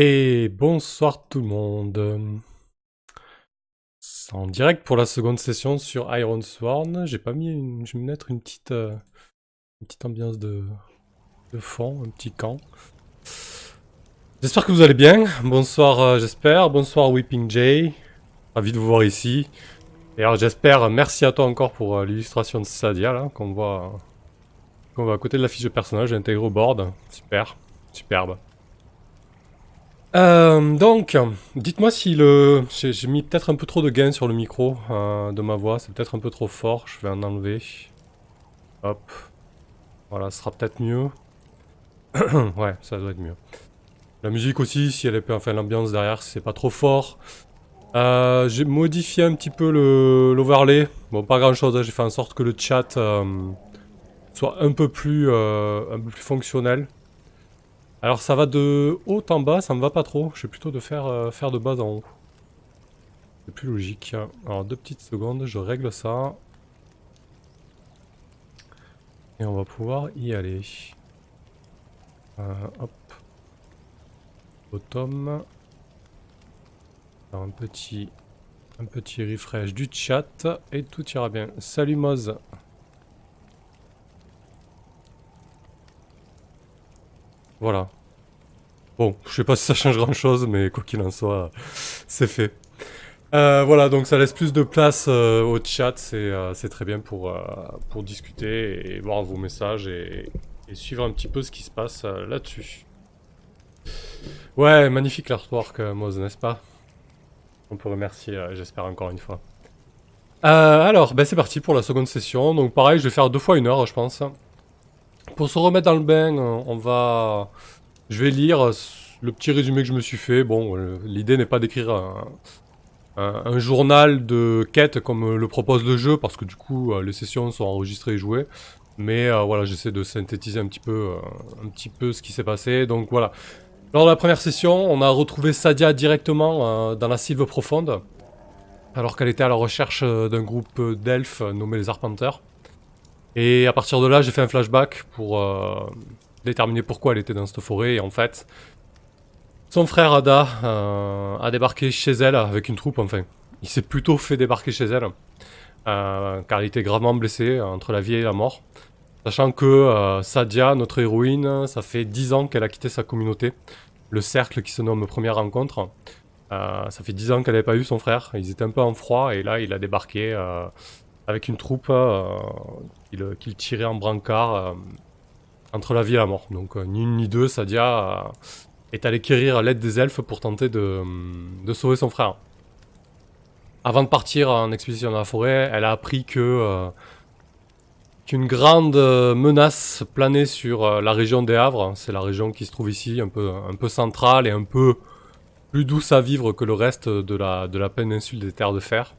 Et bonsoir tout le monde. C'est en direct pour la seconde session sur Iron Sworn. J'ai pas mis. Je vais mettre une petite, euh, une petite ambiance de... de fond, un petit camp. J'espère que vous allez bien. Bonsoir, euh, j'espère. Bonsoir Weeping Jay. Ravi de vous voir ici. Et alors j'espère, merci à toi encore pour euh, l'illustration de Sadia là, qu'on voit, qu'on voit à côté de la fiche de personnage intégré au board. Super, superbe. Euh, donc, dites-moi si le... J'ai mis peut-être un peu trop de gain sur le micro euh, de ma voix, c'est peut-être un peu trop fort, je vais en enlever. Hop. Voilà, ce sera peut-être mieux. ouais, ça doit être mieux. La musique aussi, si elle est... Enfin, l'ambiance derrière, c'est pas trop fort. Euh, j'ai modifié un petit peu l'overlay. Bon, pas grand-chose, hein, j'ai fait en sorte que le chat soit un peu plus, un peu plus fonctionnel. Alors ça va de haut en bas, ça me va pas trop. Je vais plutôt de faire, euh, faire de bas en haut. C'est plus logique. Alors deux petites secondes, je règle ça. Et on va pouvoir y aller. Euh, hop. Bottom. Un petit, un petit refresh du chat et tout ira bien. Salut Moz. Voilà. Bon, je sais pas si ça change grand chose, mais quoi qu'il en soit, c'est fait. Euh, voilà, donc ça laisse plus de place euh, au chat, c'est euh, c'est très bien pour, pour discuter et voir vos messages et, suivre un petit peu ce qui se passe là-dessus. Ouais, magnifique l'artwork, Moz, n'est-ce pas? On peut remercier, j'espère encore une fois. Alors, ben c'est parti pour la seconde session. Donc pareil, je vais faire deux fois une heure, je pense. Pour se remettre dans le bain, on va... Je vais lire le petit résumé que je me suis fait. Bon, euh, l'idée n'est pas d'écrire un, journal de quête comme le propose le jeu, parce que du coup, euh, les sessions sont enregistrées et jouées. Mais euh, voilà, j'essaie de synthétiser un petit peu, ce qui s'est passé. Donc voilà. Lors de la première session, on a retrouvé Sadia directement dans la sylve profonde, alors qu'elle était à la recherche d'un groupe d'elfes nommé les Arpenteurs. Et à partir de là, j'ai fait un flashback pour euh, déterminer pourquoi elle était dans cette forêt. Et en fait, son frère Ada euh, a débarqué chez elle avec une troupe, enfin. Il s'est plutôt fait débarquer chez elle, euh, car il était gravement blessé entre la vie et la mort. Sachant que Sadia, notre héroïne, ça fait 10 ans qu'elle a quitté sa communauté, le cercle qui se nomme Première Rencontre. Ça fait 10 ans qu'elle n'avait pas eu son frère, ils étaient un peu en froid, et là il a débarqué avec une troupe qu'il qu'il tirait en brancard euh, entre la vie et la mort. Donc euh, ni une ni deux, Sadia euh, est allée quérir l'aide des elfes pour tenter de, sauver son frère. Avant de partir en expédition dans la forêt, elle a appris que euh, qu'une grande euh, menace planait sur euh, la région des Havres. C'est la région qui se trouve ici, un peu, centrale et un peu plus douce à vivre que le reste de la péninsule des Terres de Fer.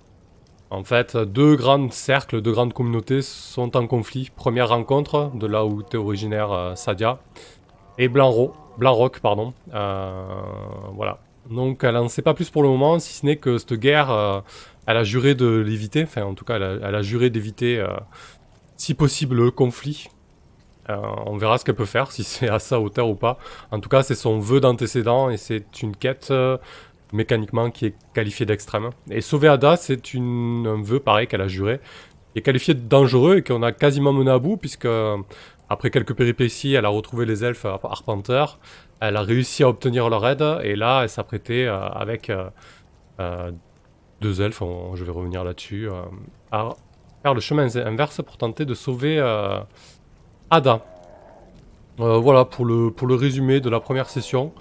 En fait, deux grands cercles, deux grandes communautés sont en conflit. Première rencontre, de là où était originaire euh, Sadia, et Blanc-Rock, Blanc-Rock, pardon. Euh, voilà. Donc elle en sait pas plus pour le moment, si ce n'est que cette guerre, euh, elle a juré de l'éviter, enfin en tout cas elle a, elle a juré d'éviter, si possible, le conflit. On verra ce qu'elle peut faire, si c'est à sa hauteur ou pas. En tout cas, c'est son vœu d'antécédent et c'est une quête mécaniquement qui est qualifiée d'extrême. Et sauver Ada, c'est un vœu pareil qu'elle a juré, qui est qualifié de dangereux et qu'on a quasiment mené à bout, puisque euh, après quelques péripéties, elle a retrouvé les elfes Arp- arpenteurs, elle a réussi à obtenir leur aide, et là, elle s'apprêtait euh, avec euh, euh, deux elfes, je vais revenir là-dessus, à faire le chemin inverse pour tenter de sauver Ada. Voilà pour le, pour le résumé de la première session.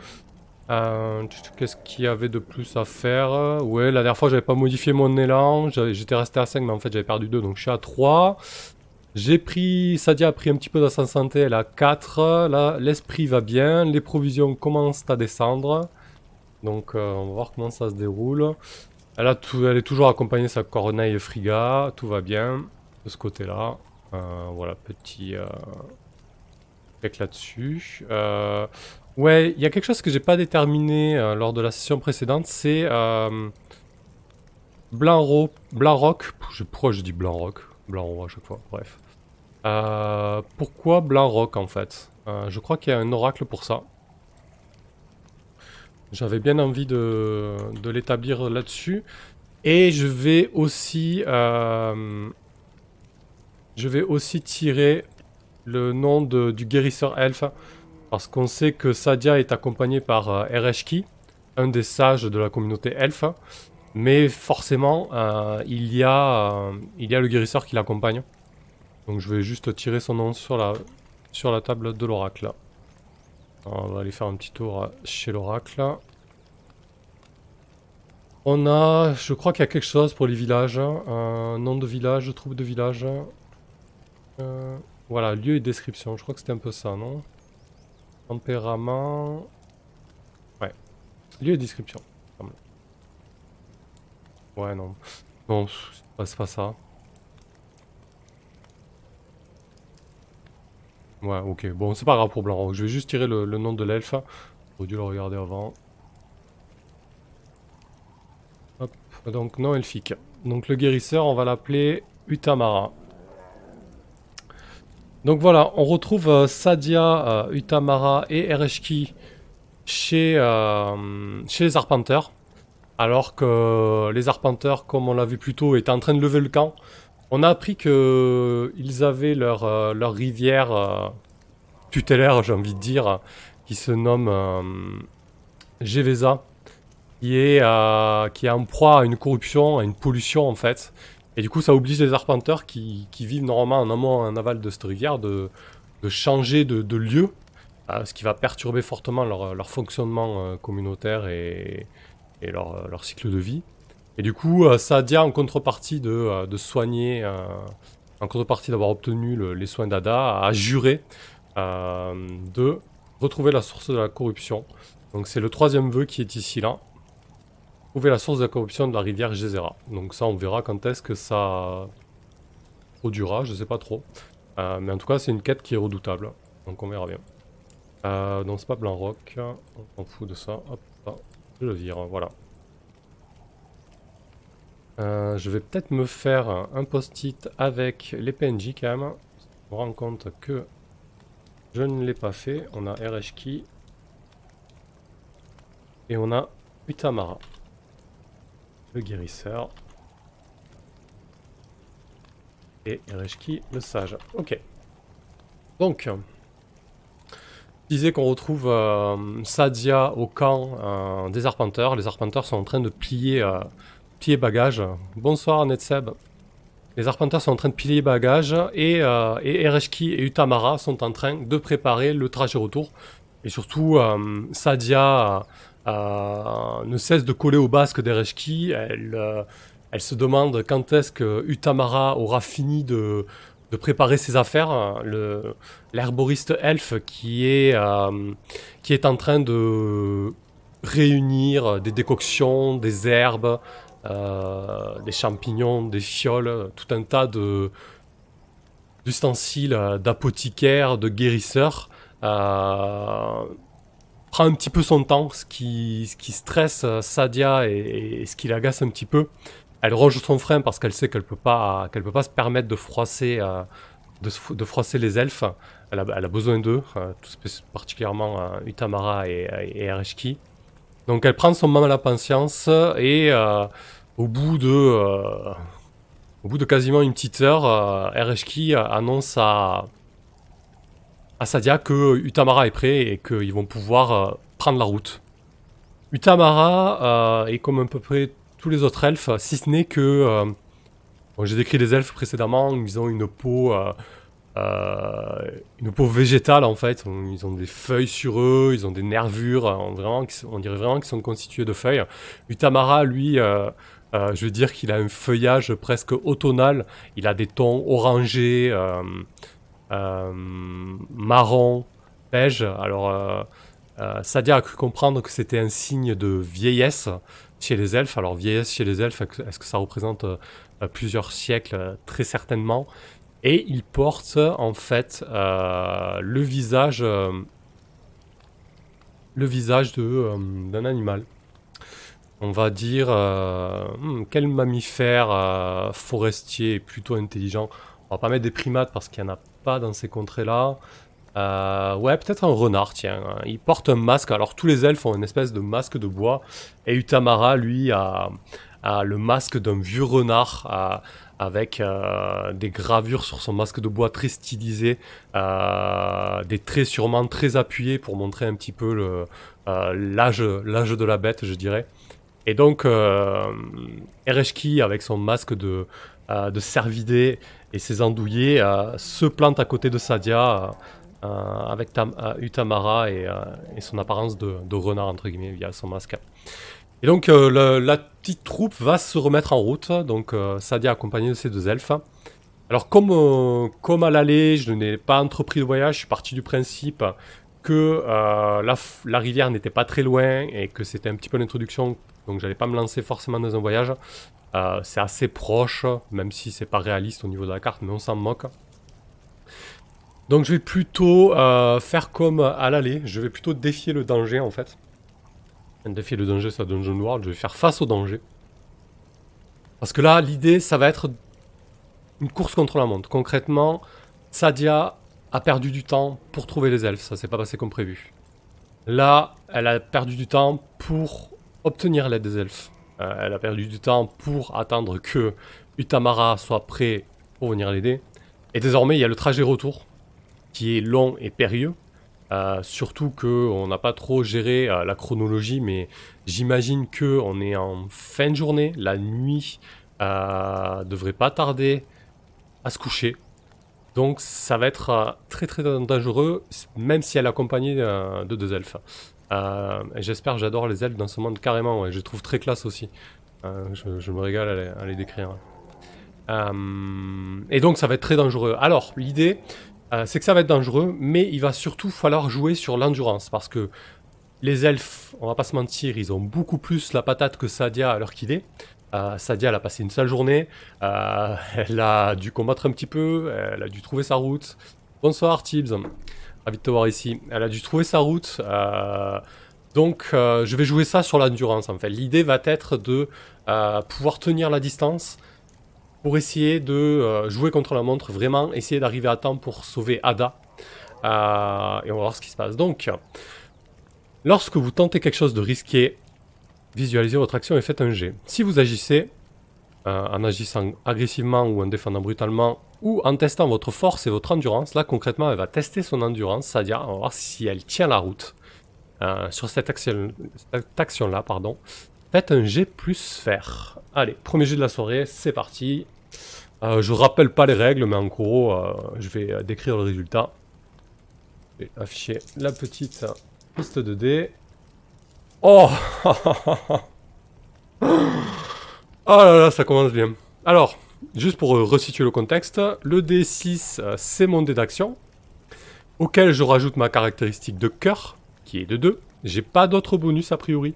Euh, Qu'est-ce qu'il y avait de plus à faire? Ouais, la dernière fois j'avais pas modifié mon élan, j'étais resté à 5 mais en fait j'avais perdu 2 donc je suis à 3. J'ai pris, Sadia a pris un petit peu dans sa santé, elle a 4. Là, l'esprit va bien, les provisions commencent à descendre. Donc euh, on va voir comment ça se déroule. Elle, a est toujours accompagnée de sa corneille friga, tout va bien de ce côté-là. Euh, voilà, petit euh, là-dessus. Euh, ouais, il y a quelque chose que j'ai pas déterminé euh, lors de la session précédente, c'est euh, Blanc-Rock. Je- Pourquoi je dis Blanc-Rock Blanc-Rock à chaque fois, bref. Euh, pourquoi Blanc-Rock en fait? Euh, Je crois qu'il y a un oracle pour ça. J'avais bien envie de, de l'établir là-dessus. Et je vais aussi... je vais aussi tirer le nom de- du guérisseur elfe. Parce qu'on sait que Sadia est accompagné par euh, Ereshki, un des sages de la communauté elfe. Mais forcément, euh, il, y a, euh, il y a le guérisseur qui l'accompagne. Donc je vais juste tirer son nom sur la, table de l'oracle. On va aller faire un petit tour chez l'oracle. On a, je crois qu'il y a quelque chose pour les villages. hein. Nom de village, troupe de village. Voilà, lieu et description. Je crois que c'était un peu ça, non? Tempérament. Ouais. Lieu et description. Ouais, non. Non, c'est pas, ça. Ouais, ok. Bon, c'est pas grave pour Blanc. Je vais juste tirer le, le nom de l'elfe. J'aurais dû le regarder avant. Hop. Donc, non elfique. Donc, le guérisseur, on va l'appeler Utamara. Donc voilà, on retrouve euh, Sadia, euh, Utamara et Ereshki chez, euh, chez les Arpenteurs. Alors que les Arpenteurs, comme on l'a vu plus tôt, étaient en train de lever le camp. On a appris qu'ils avaient leur, rivière tutélaire, j'ai envie de dire, qui se nomme Geveza, qui est, qui est en proie à une corruption, à une pollution en fait. Et du coup, ça oblige les arpenteurs qui, vivent normalement en amont en aval de cette rivière de, changer de, lieu, euh, ce qui va perturber fortement leur, fonctionnement euh, communautaire et, leur, cycle de vie. Et du coup, euh, Sadia, en contrepartie de, euh, soigner, en contrepartie d'avoir obtenu le- les soins d'Ada, a juré de retrouver la source de la corruption. Donc c'est le troisième vœu qui est ici là. Trouver la source de la corruption de la rivière Gezera. Donc ça, on verra quand est-ce que ça produira, je sais pas trop. Euh, mais en tout cas, c'est une quête qui est redoutable. Donc on verra bien. Euh, donc c'est pas Blanc Rock, on s'en fout de ça. Hop, je le vire, voilà. Euh, je vais peut-être me faire un post-it avec les PNJ quand même. On rend compte que je ne l'ai pas fait. On a RHKey. Et on a Utamara. Le guérisseur. Et RHKey, le sage. Ok. Donc, je disais qu'on retrouve euh, Sadia au camp euh, des arpenteurs. Les arpenteurs sont en train de plier, euh, plier bagages. Bonsoir Netseb. Les arpenteurs sont en train de plier bagages et, et Ereshki et Utamara sont en train de préparer le trajet retour. Et surtout, Sadia ne cesse de coller au basque d'Ereshki. Elle, euh, elle se demande quand est-ce que Utamara aura fini de, préparer ses affaires. L'herboriste elfe qui est, euh, qui est en train de réunir des décoctions, des herbes, euh, des champignons, des fioles, tout un tas d'ustensiles euh, d'apothicaire, de guérisseur. Euh, prend un petit peu son temps, ce qui, ce qui stresse euh, Sadia et, ce qui l'agace un petit peu. Elle ronge son frein parce qu'elle sait qu'elle peut peut pas se permettre de froisser, euh, de, se- de froisser les elfes. Elle a, besoin d'eux, euh, particulièrement Utamara et, et Ereshki. Donc elle prend son mal à la patience et au bout de, au bout de quasiment une petite heure, Ereshki annonce à, à Sadia que Utamara est prêt et qu'ils vont pouvoir euh, prendre la route. Utamara euh, est comme à peu près tous les autres elfes, si ce n'est que... euh, J'ai décrit les elfes précédemment, ils ont une peau... une peau végétale en fait, ils ont des feuilles sur eux, ils ont des nervures, on, vraiment, on dirait vraiment qu'ils sont constitués de feuilles. Utamara, lui, je veux dire qu'il a un feuillage presque automnal, il a des tons orangés, marron, beige. Alors, euh, euh, Sadia a cru comprendre que c'était un signe de vieillesse chez les elfes. Alors, vieillesse chez les elfes, est-ce que ça représente euh, plusieurs siècles? Très certainement. Et il porte en fait euh, le visage, euh, le visage de, euh, d'un animal. On va dire euh, hmm, quel mammifère euh, forestier est plutôt intelligent? On va pas mettre des primates parce qu'il n'y en a dans ces contrées-là. Euh, ouais, peut-être un renard, tiens. Il porte un masque. Alors, tous les elfes ont une espèce de masque de bois. Et Utamara, lui, a, le masque d'un vieux renard euh, avec euh, des gravures sur son masque de bois très stylisé. des traits sûrement très appuyés pour montrer un petit peu l'âge de la bête, je dirais. Et donc, Ereshki, avec son masque de, de cervidé et ses andouillés, se plante à côté de Sadia euh, avec Tam euh, Utamara et, euh, son apparence de, de, renard, entre guillemets, via son masque. Et donc la petite troupe va se remettre en route, donc Sadia accompagnée de ses deux elfes. Alors comme, comme à l'aller, je n'ai pas entrepris le voyage, je suis parti du principe que la, la, rivière n'était pas très loin et que c'était un petit peu l'introduction, donc j'allais pas me lancer forcément dans un voyage. c'est assez proche, même si c'est pas réaliste au niveau de la carte, mais on s'en moque. Donc je vais plutôt euh, faire comme à l'aller, je vais plutôt défier le danger en fait. Défier le danger, ça Dungeon World, je vais faire face au danger. Parce que là, l'idée, ça va être une course contre la montre. Concrètement, Sadia a perdu du temps pour trouver les elfes, ça s'est pas passé comme prévu. Là, elle a perdu du temps pour obtenir l'aide des elfes. Euh, elle a perdu du temps pour attendre que Utamara soit prêt pour venir l'aider. Et désormais, il y a le trajet retour qui est long et périlleux. Euh, surtout qu'on n'a pas trop géré euh, la chronologie, mais j'imagine que on est en fin de journée, la nuit devrait pas tarder à se coucher. Donc ça va être euh, très très dangereux, même si elle est accompagnée de deux elfes. J'espère, j'adore les elfes dans ce monde carrément, je les trouve très classe aussi. Je, me régale à les décrire. et donc ça va être très dangereux. Alors l'idée, euh, c'est que ça va être dangereux, mais il va surtout falloir jouer sur l'endurance, parce que les elfes, on va pas se mentir, ils ont beaucoup plus la patate que Sadia à l'heure qu'il est. Euh, Sadia, elle a passé une seule journée, euh, elle a dû combattre un petit peu, elle a dû trouver sa route. Bonsoir Tibbs, ravi de te voir ici. Elle a dû trouver sa route, donc je vais jouer ça sur l'endurance en fait. L'idée va être de pouvoir tenir la distance, pour essayer de euh, jouer contre la montre, vraiment essayer d'arriver à temps pour sauver Ada. Euh, et on va voir ce qui se passe. Donc, lorsque vous tentez quelque chose de risqué, visualisez votre action et faites un jet. Si vous agissez euh, en agissant agressivement ou en défendant brutalement, ou en testant votre force et votre endurance, là concrètement elle va tester son endurance, c'est-à-dire on va voir si elle tient la route sur cette action, cette action là, pardon. Faites un G plus faire. Allez, premier jet de la soirée, c'est parti. Euh, je rappelle pas les règles, mais en gros, euh, je vais euh, décrire le résultat. Je vais afficher la petite piste de dés. Oh Oh là là, ça commence bien. Alors, juste pour resituer le contexte, le D6, c'est mon dé d'action, auquel je rajoute ma caractéristique de cœur, qui est de 2. J'ai pas d'autres bonus a priori.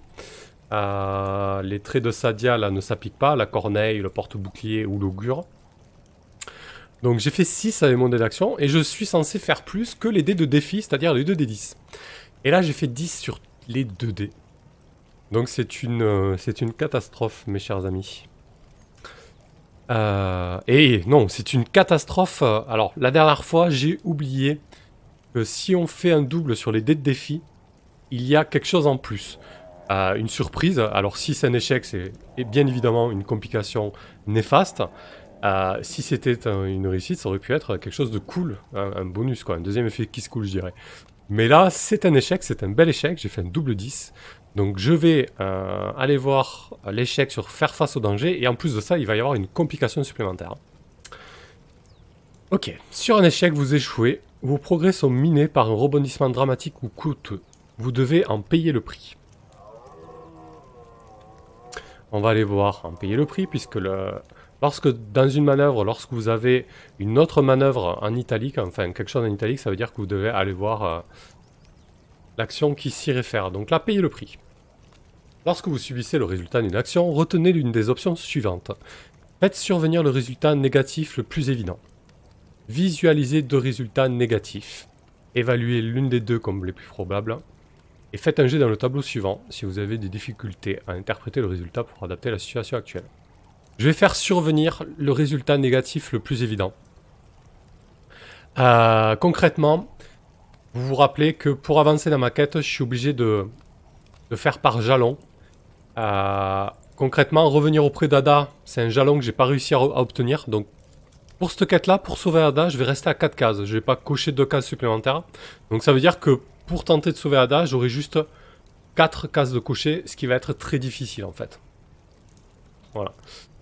Euh, les traits de Sadia là ne s'appliquent pas, la corneille, le porte-bouclier ou l'augure. Donc j'ai fait 6 avec mon dé d'action et je suis censé faire plus que les dés de défi, c'est-à-dire les 2 dés 10. Et là j'ai fait 10 sur les 2 dés. Donc c'est une, euh, c'est une catastrophe mes chers amis. Euh, et non, c'est une catastrophe. Alors la dernière fois j'ai oublié que si on fait un double sur les dés de défi, il y a quelque chose en plus une surprise. Alors si c'est un échec, c'est bien évidemment une complication néfaste. Euh, si c'était une réussite, ça aurait pu être quelque chose de cool, un, bonus, quoi, un deuxième effet qui se cool, je dirais. Mais là, c'est un échec, c'est un bel échec, j'ai fait un double 10. Donc je vais euh, aller voir l'échec sur faire face au danger, et en plus de ça, il va y avoir une complication supplémentaire. Ok, sur un échec, vous échouez, vos progrès sont minés par un rebondissement dramatique ou coûteux. Vous devez en payer le prix. On va aller voir en payer le prix, puisque le... lorsque dans une manœuvre, lorsque vous avez une autre manœuvre en italique, enfin quelque chose en italique, ça veut dire que vous devez aller voir euh, l'action qui s'y réfère. Donc là, payez le prix. Lorsque vous subissez le résultat d'une action, retenez l'une des options suivantes. Faites survenir le résultat négatif le plus évident. Visualisez deux résultats négatifs. Évaluez l'une des deux comme les plus probables. Et faites un jet dans le tableau suivant si vous avez des difficultés à interpréter le résultat pour adapter la situation actuelle. Je vais faire survenir le résultat négatif le plus évident. Euh, concrètement, vous vous rappelez que pour avancer dans ma quête, je suis obligé de, de faire par jalon. Euh, concrètement, revenir auprès d'Ada, c'est un jalon que j'ai pas réussi à, obtenir. Donc, pour cette quête-là, pour sauver Ada, je vais rester à 4 cases. Je vais pas cocher 2 cases supplémentaires. Donc, ça veut dire que pour tenter de sauver Ada, j'aurai juste 4 cases de cocher, ce qui va être très difficile en fait. Voilà.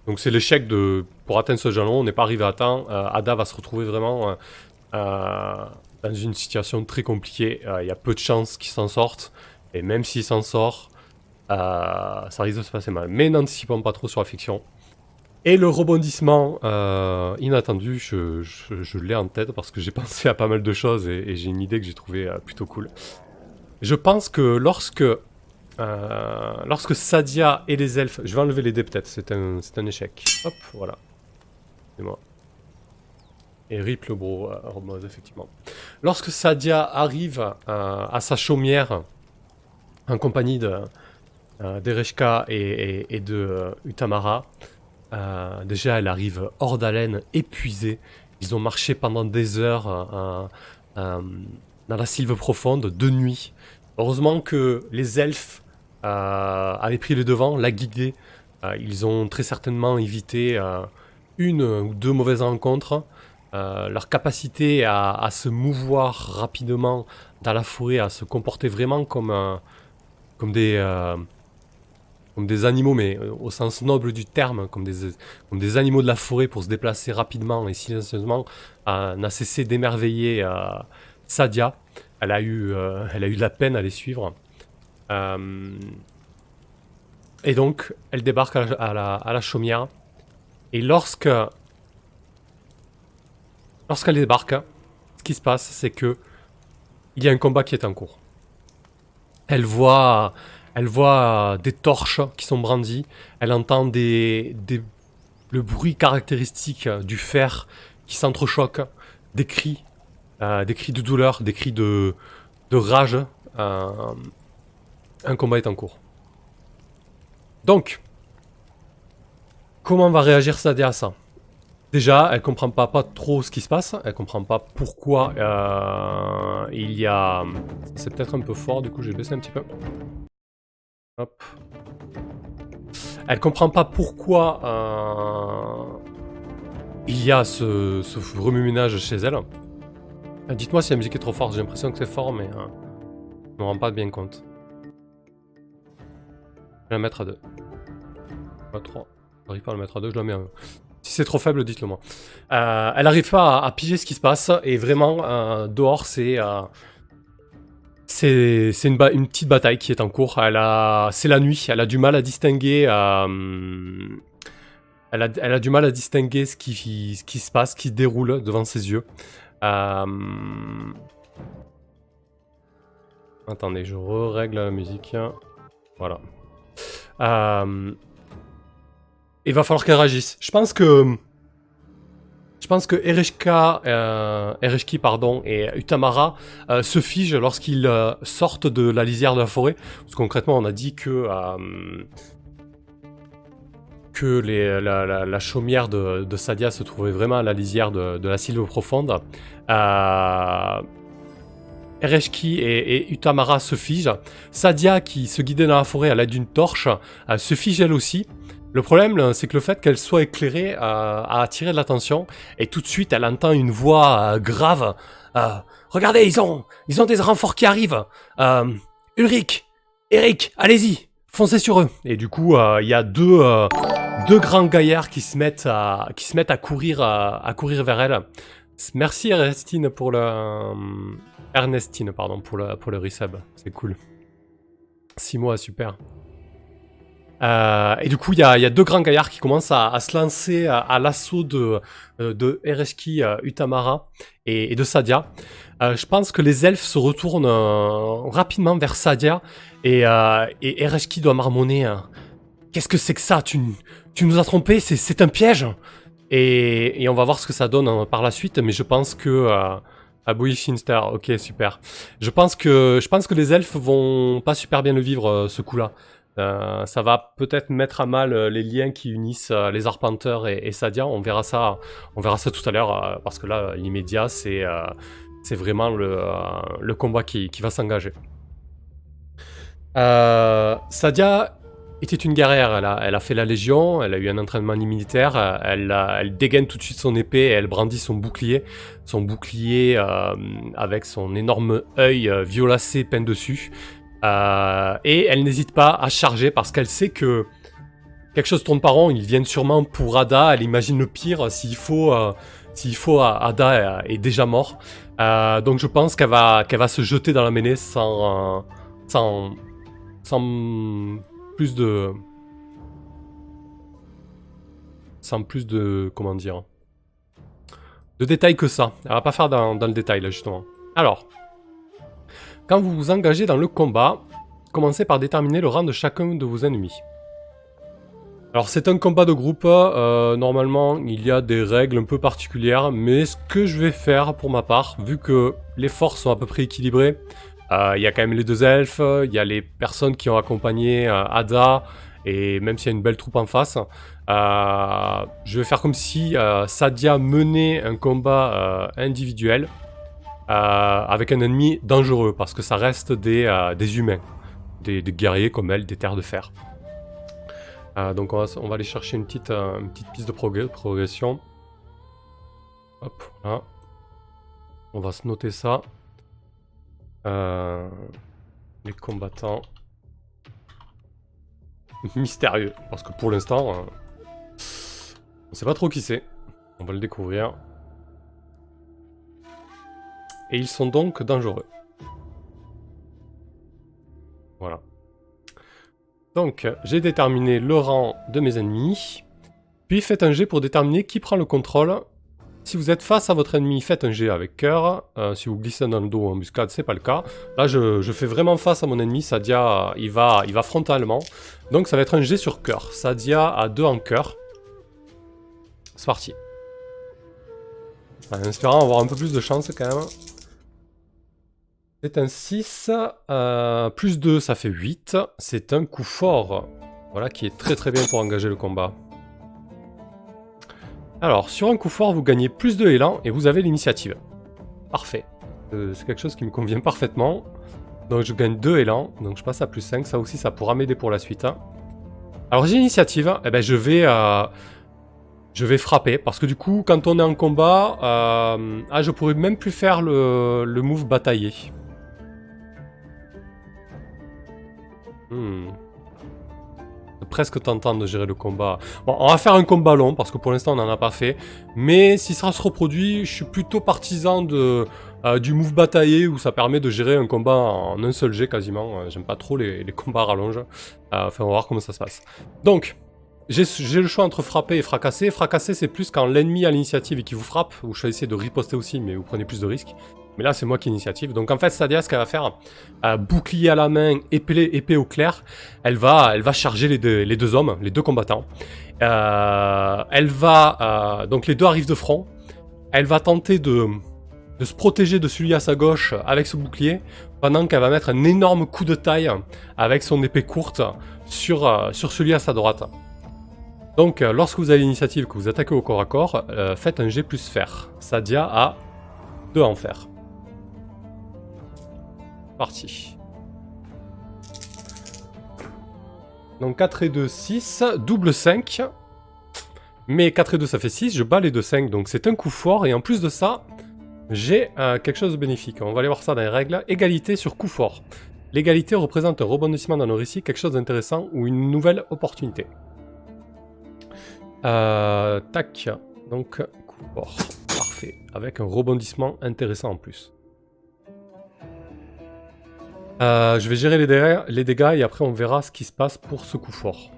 Donc c'est l'échec de... Pour atteindre ce jalon, on n'est pas arrivé à temps. Euh, Ada va se retrouver vraiment euh, dans une situation très compliquée. Il y a peu de chances qu'il s'en sorte. Et même s'il s'en sort, ça risque de se passer mal. Mais n'anticipons pas trop sur la fiction. Et le rebondissement inattendu, je, l'ai en tête parce que j'ai pensé à pas mal de choses et, j'ai une idée que j'ai trouvée plutôt cool. Je pense que lorsque euh, lorsque Sadia et les elfes... Je vais enlever les dés peut-être, c'est un, un échec. Hop, voilà. C'est moi. Et rip le bro, euh, effectivement. Lorsque Sadia arrive euh, à sa chaumière, en compagnie de d'Ereshka et, de Utamara, déjà elle arrive hors d'haleine, épuisée. Ils ont marché pendant des heures dans la sylve profonde, de nuit. Heureusement que les elfes euh, avaient pris le devant, la guidée. Euh, ils ont très certainement évité euh, une ou deux mauvaises rencontres. Leur capacité à, se mouvoir rapidement dans la forêt, à se comporter vraiment comme, comme, des, comme des animaux, mais au sens noble du terme, comme des, comme des animaux de la forêt pour se déplacer rapidement et silencieusement, n'a cessé d'émerveiller Sadia. Elle a, eu, elle a eu de la peine à les suivre. Euh, et donc, elle débarque à la, à la, chaumière. Et lorsque lorsqu'elle débarque, ce qui se passe, c'est que il y a un combat qui est en cours. Elle voit, des torches qui sont brandies. Elle entend le bruit caractéristique du fer qui s'entrechoque, des cris, euh, des cris de douleur, des cris de, rage. Euh, un combat est en cours. Donc, comment va réagir Sadia à ça Déjà, elle comprend pas, pas trop ce qui se passe, elle comprend pas pourquoi euh, il y a... C'est peut-être un peu fort, du coup je vais baisser un petit peu. Hop. Elle comprend pas pourquoi euh, il y a ce, ce remue-ménage chez elle. Euh, dites-moi si la musique est trop forte, j'ai l'impression que c'est fort, mais je me rends pas bien compte vais la mettre à 2. Pas 3. J'arrive pas à la mettre à 2, je la mets à 1. Si c'est trop faible, dites-le moi. Euh, elle arrive pas à, piger ce qui se passe, et vraiment, euh, dehors, c'est... Euh, c'est une, petite bataille qui est en cours. Elle a, c'est la nuit. Elle a du mal à distinguer. Euh, elle, a, elle, a, du mal à distinguer ce qui, ce qui se passe, ce qui déroule devant ses yeux. Attendez, je règle la musique. Voilà. Euh, il va falloir qu'elle réagisse. Je pense que... Je pense que Ereshka, euh, Ereshki et Utamara euh, se figent lorsqu'ils euh, sortent de la lisière de la forêt. Parce que concrètement, on a dit que, que la, chaumière de, Sadia se trouvait vraiment à la lisière de, la sylve profonde. Ereshki et, Utamara se figent. Sadia, qui se guidait dans la forêt à l'aide d'une torche, se fige elle aussi. Le problème, c'est que le fait qu'elle soit éclairée euh, a attiré l'attention, et tout de suite, elle entend une voix euh, grave. Regardez, ils ont, ils des renforts qui arrivent. Ulrich, Eric, allez-y, foncez sur eux. Et du coup, il y a deux, grands gaillards qui se mettent à, courir, à vers elle. Merci Ernestine pour le, Ernestine, pardon, pour le, resub. C'est cool. 6 mois, super. Euh, et du coup, il y a, deux grands gaillards qui commencent à, se lancer à, l'assaut de, euh, de Ereshki, euh, Utamara et, de Sadia. je pense que les elfes se retournent rapidement vers Sadia et, et doit marmonner. Qu'est-ce que c'est que ça? Tu, tu nous as trompés C'est un piège et, et, on va voir ce que ça donne par la suite, mais je pense que Abouille Star, ok super. Je pense que je pense que les elfes vont pas super bien le vivre euh, ce coup-là. Euh, ça va peut-être mettre à mal euh, les liens qui unissent les arpenteurs et, Sadia. On verra ça, on verra ça tout à l'heure parce que là l'immédiat c'est vraiment le, euh, combat qui, va s'engager. Euh, Sadia était une guerrière, elle a, fait la Légion, elle a eu un entraînement militaire, elle, dégaine tout de suite son épée et elle brandit son bouclier. Son bouclier euh, avec son énorme œil euh, violacé peint dessus. Euh, et elle n'hésite pas à charger parce qu'elle sait que quelque chose tourne par rond, ils viennent sûrement pour Ada, elle imagine le pire, s'il faut, euh, s'il faut euh, Ada est, est déjà mort. Euh, donc je pense qu'elle va, qu'elle va se jeter dans la mêlée sans, euh, sans, sans plus de... Sans plus de... Comment dire De détails que ça. Elle va pas faire dans, dans le détail là justement. Alors, quand vous vous engagez dans le combat, commencez par déterminer le rang de chacun de vos ennemis. Alors c'est un combat de groupe, euh, normalement il y a des règles un peu particulières, mais ce que je vais faire pour ma part, vu que les forces sont à peu près équilibrées, euh, il y a quand même les deux elfes, il y a les personnes qui ont accompagné euh, Ada, et même s'il y a une belle troupe en face, je vais faire comme si Sadia menait un combat individuel avec un ennemi dangereux, parce que ça reste des, euh, humains, des, guerriers comme elle, des terres de fer. Euh, donc on va, aller chercher une petite, euh, piste de progr- progression. Hop, là. On va se noter ça. Euh, les combattants mystérieux. Parce que pour l'instant, euh, on sait pas trop qui c'est. On va le découvrir. Et ils sont donc dangereux. Voilà. Donc, j'ai déterminé le rang de mes ennemis. Puis faites un jet pour déterminer qui prend le contrôle. Si vous êtes face à votre ennemi, faites un jet avec cœur. Euh, si vous glissez dans le dos en embuscade, c'est pas le cas. Là, je, fais vraiment face à mon ennemi. Sadia, il va, il va frontalement. Donc, ça va être un jet sur cœur. Sadia a 2 en cœur. C'est parti. En espérant avoir un peu plus de chance quand même. C'est un 6, euh, plus 2, ça fait 8. C'est un coup fort. Voilà, qui est très très bien pour engager le combat. Alors, sur un coup fort, vous gagnez plus de élan et vous avez l'initiative. Parfait. Euh, c'est quelque chose qui me convient parfaitement. Donc je gagne 2 élans, donc je passe à plus 5. Ça aussi, ça pourra m'aider pour la suite. hein. Alors j'ai l'initiative, eh ben, je vais... euh, je vais frapper, parce que du coup, quand on est en combat, ah, je pourrais même plus faire le, le move bataillé. Hmm. Presque tentant de gérer le combat. Bon, on va faire un combat long, parce que pour l'instant, on n'en a pas fait. Mais si ça se reproduit, je suis plutôt partisan euh, du move bataillé, où ça permet de gérer un combat en un seul jet quasiment. Euh, J'aime pas trop les, combats à rallonge. Euh, enfin, on va voir comment ça se passe. Donc, j'ai j'ai le choix entre frapper et fracasser. Fracasser, c'est plus quand l'ennemi a l'initiative et qui vous frappe. Vous choisissez de riposter aussi, mais vous prenez plus de risques. Mais là, c'est moi qui ai l'initiative. Donc en fait, Sadia, ce qu'elle va faire, bouclier à la main, épée, épée au clair, elle va, elle va charger les deux, hommes, les deux combattants. Euh, elle va... euh, donc les deux arrivent de front. Elle va tenter de, se protéger de celui à sa gauche avec ce bouclier, pendant qu'elle va mettre un énorme coup de taille avec son épée courte sur, euh, sur celui à sa droite. Donc, lorsque vous avez l'initiative que vous attaquez au corps à corps, faites un G plus fer. Sadia a 2 en fer. Donc 4 et 2, 6. Double 5. Mais 4 et 2, ça fait 6. Je bats les 2, 5. Donc c'est un coup fort. Et en plus de ça, j'ai euh, quelque chose de bénéfique. On va aller voir ça dans les règles. Égalité sur coup fort. L'égalité représente un rebondissement dans nos récits, quelque chose d'intéressant ou une nouvelle opportunité. Euh, tac. Donc, coup fort. Parfait. Avec un rebondissement intéressant en plus. Euh, je vais gérer les dégâts, et après on verra ce qui se passe pour ce coup fort.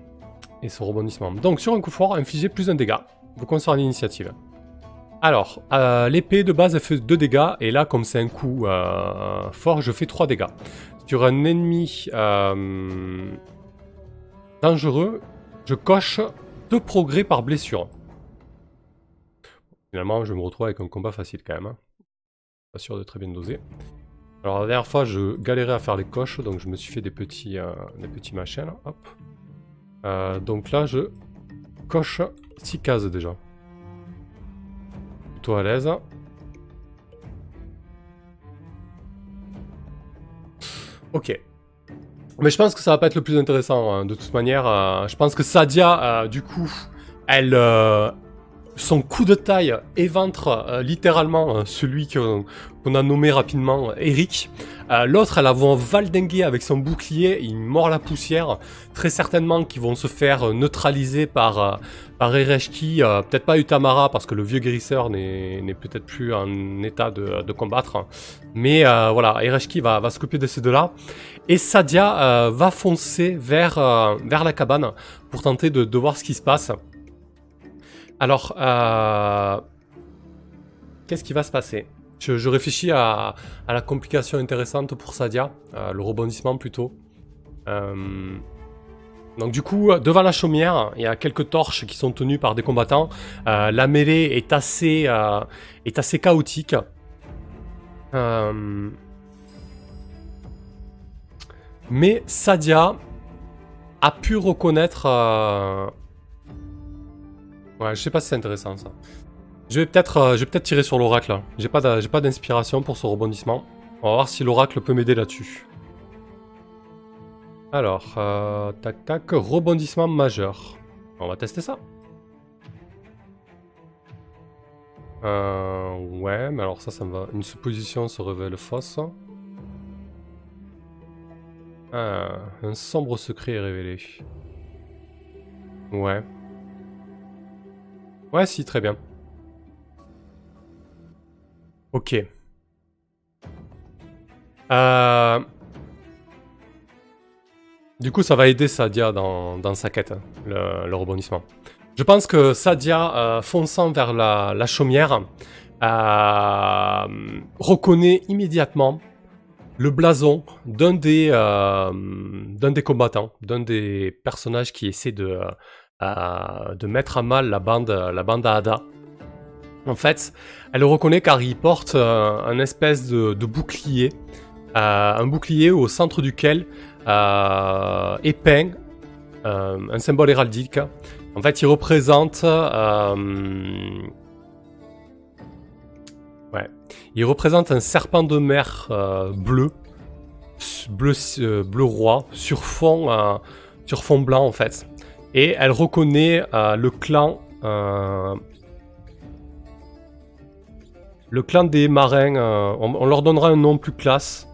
Et ce rebondissement. Donc sur un coup fort, infligez plus un dégât. Vous concernez l'initiative. Alors, euh, l'épée de base elle fait 2 dégâts. Et là, comme c'est un coup euh, fort, je fais 3 dégâts. Sur un ennemi dangereux, je coche 2 progrès par blessure. Finalement, je me retrouve avec un combat facile quand même. hein. Pas sûr de très bien doser. Alors la dernière fois, je galérais à faire les coches, donc je me suis fait des petits, euh, des petits machins. Hop. Euh, donc là, je coche 6 cases déjà. Plutôt à l'aise. Ok. Mais je pense que ça va pas être le plus intéressant. Hein. De toute manière, euh, je pense que Sadia, euh, du coup, elle, son coup de taille éventre euh, littéralement euh, celui qu'on a nommé rapidement Eric. Euh, L'autre, elle a vont valdinguer avec son bouclier, il mord la poussière. Très certainement qu'ils vont se faire neutraliser par, par Ereshki. peut-être pas Utamara parce que le vieux guérisseur n'est peut-être plus en état de, combattre. Mais voilà, Ereshki va, va s'occuper de ces deux-là. Et Sadia va foncer vers, vers la cabane pour tenter de voir ce qui se passe. Alors, euh, qu'est-ce qui va se passer? Je, réfléchis à, la complication intéressante pour Sadia, euh, le rebondissement plutôt. Euh, donc du coup, devant la chaumière, il y a quelques torches qui sont tenues par des combattants. La mêlée est assez, est assez chaotique. Mais Sadia a pu reconnaître... Ouais, je sais pas si c'est intéressant ça. Je vais peut-être euh, peut-être tirer sur l'oracle. là. J'ai pas d'inspiration pour ce rebondissement. On va voir si l'oracle peut m'aider là-dessus. Alors, euh, tac tac, rebondissement majeur. On va tester ça. Euh, ouais, mais alors ça, ça me va. Une supposition se révèle fausse. Un sombre secret est révélé. Ouais. Ouais, si, très bien. Ok. Euh... Du coup, ça va aider Sadia dans, sa quête, hein, le, rebondissement. Je pense que Sadia, euh, fonçant vers la, chaumière, euh, reconnaît immédiatement le blason d'un des, combattants, d'un des personnages qui essaie de, de mettre à mal la bande, la bande à Ada. En fait, elle le reconnaît car il porte euh, un espèce de, bouclier, euh, un bouclier au centre duquel euh, est peint un symbole héraldique. En fait, il représente, ouais, il représente un serpent de mer bleu, bleu, bleu roi, sur fond, sur fond blanc en fait. Et elle reconnaît euh, le clan euh, le clan des marins, euh, on, leur donnera un nom plus classe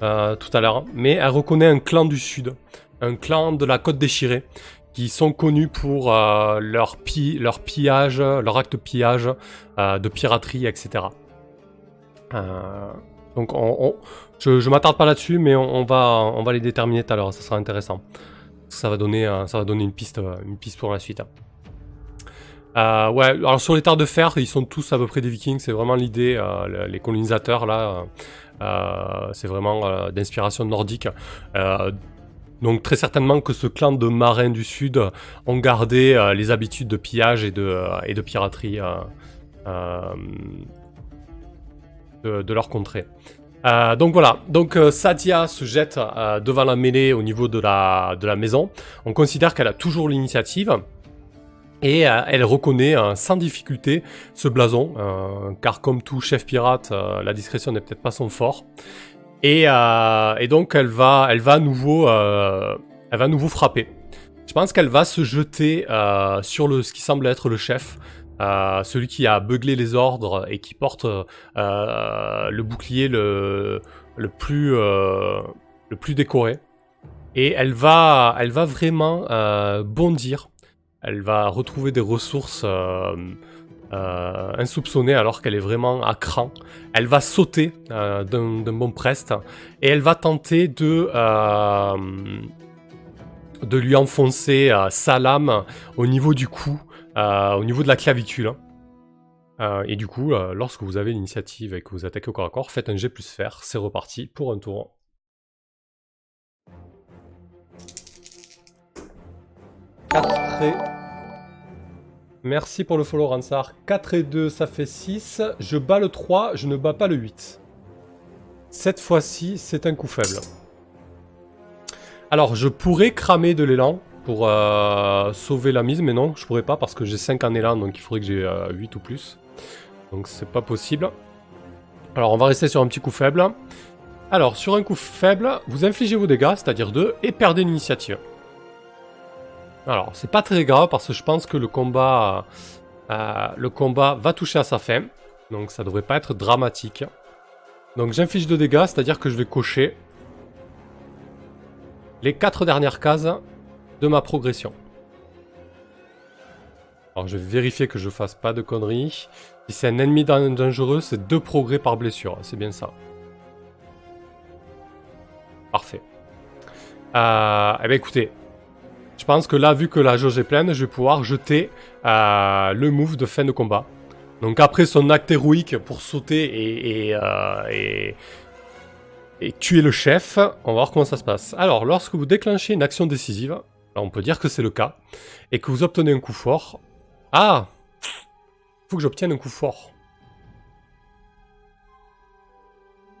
tout à l'heure, mais elle reconnaît un clan du sud, un clan de la côte déchirée, qui sont connus pour leur, pi leur pillage, leur acte de pillage, de piraterie, etc. Donc on, on- je, m'attarde pas là-dessus, mais on, on va, on va les déterminer tout à l'heure, ça sera intéressant. Ça va donner, une piste, euh, une piste pour la suite. Euh, ouais, alors sur les terres de fer, ils sont tous à peu près des vikings, c'est vraiment l'idée, euh, le- les colonisateurs là, c'est vraiment d'inspiration nordique. Donc très certainement que ce clan de marins du sud ont gardé les habitudes de pillage et de, piraterie de leur contrée. Euh, donc voilà, donc euh, Sadia se jette euh, devant la mêlée au niveau de la, maison. On considère qu'elle a toujours l'initiative. Et elle reconnaît sans difficulté ce blason, car comme tout chef pirate, la discrétion n'est peut-être pas son fort. Et, donc elle va, à nouveau, frapper. Je pense qu'elle va se jeter sur ce qui semble être le chef, euh, celui qui a beuglé les ordres et qui porte euh, le bouclier le, le plus, euh, le plus décoré. Et elle va, elle va vraiment euh, bondir elle va retrouver des ressources euh, euh, insoupçonnées alors qu'elle est vraiment à cran. Elle va sauter euh, d'un bon prest et elle va tenter de, euh, de lui enfoncer euh, sa lame au niveau du cou, euh, au niveau de la clavicule. Euh, et du coup, euh, lorsque vous avez l'initiative et que vous attaquez au corps à corps, faites un G plus fer, c'est reparti pour un tour. 4 et... Merci pour le follow Ransar. 4 et 2, ça fait 6. Je bats le 3, je ne bats pas le 8. Cette fois-ci, c'est un coup faible. Alors, je pourrais cramer de l'élan pour euh, sauver la mise, mais non, je pourrais pas parce que j'ai 5 en élan, donc il faudrait que j'ai euh, 8 ou plus. Donc c'est pas possible. Alors, on va rester sur un petit coup faible. Alors, sur un coup faible, vous infligez vos dégâts, c'est-à-dire 2, et perdez l'initiative. Alors, c'est pas très grave parce que je pense que le combat, euh, le combat va toucher à sa fin. Donc ça devrait pas être dramatique. Donc j'inflige 2 dégâts, c'est-à-dire que je vais cocher les 4 dernières cases de ma progression. Alors je vais vérifier que je fasse pas de conneries. Si c'est un ennemi dangereux, c'est 2 progrès par blessure, c'est bien ça. Parfait. Euh, eh bien écoutez, je pense que là, vu que la jauge est pleine, je vais pouvoir jeter euh, le move de fin de combat. Donc après son acte héroïque pour sauter et, euh, et, tuer le chef, on va voir comment ça se passe. Alors, lorsque vous déclenchez une action décisive, on peut dire que c'est le cas, et que vous obtenez un coup fort... Ah Faut que j'obtienne un coup fort.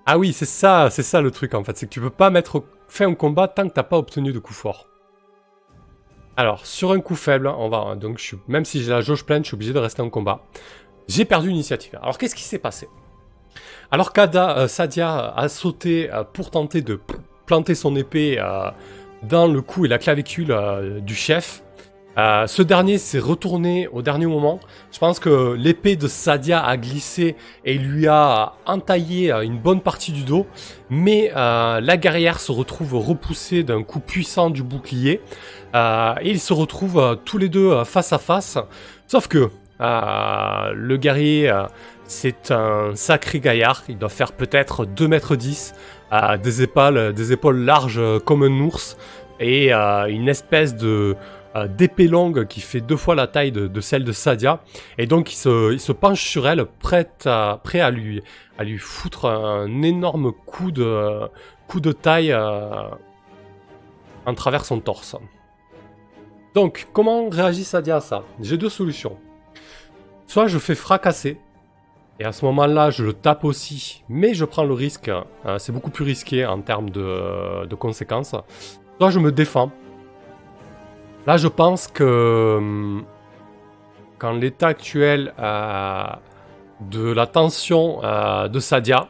Ah oui, c'est ça, c'est ça le truc en fait, c'est que tu peux pas mettre fin au combat tant que t'as pas obtenu de coup fort. Alors, sur un coup faible, on va donc même si j'ai la jauge pleine, je suis obligé de rester en combat. J'ai perdu l'initiative. Alors, qu'est-ce qui s'est passé? Alors Kada, euh, Sadia a sauté euh, pour tenter de planter son épée euh, dans le cou et la clavicule du chef. ce dernier s'est retourné au dernier moment. Je pense que l'épée de Sadia a glissé et lui a entaillé une bonne partie du dos. Mais la guerrière se retrouve repoussée d'un coup puissant du bouclier. et ils se retrouvent tous les deux face à face. Sauf que euh, le guerrier, euh, c'est un sacré gaillard. Il doit faire peut-être 2 mètres 10, euh, des, épaules, des épaules larges comme un ours et une espèce de d'épée longue qui fait deux fois la taille de, celle de Sadia. Et donc il se, penche sur elle, prêt à, lui, à lui foutre un énorme coup de, coup de taille en travers son torse. Donc, comment réagit Sadia à ça? J'ai deux solutions. Soit je fais fracasser, et à ce moment-là, je le tape aussi, mais je prends le risque, euh, c'est beaucoup plus risqué en termes de, conséquences. Soit je me défends. Là, je pense que hum, quand l'état actuel euh, de la tension euh, de Sadia,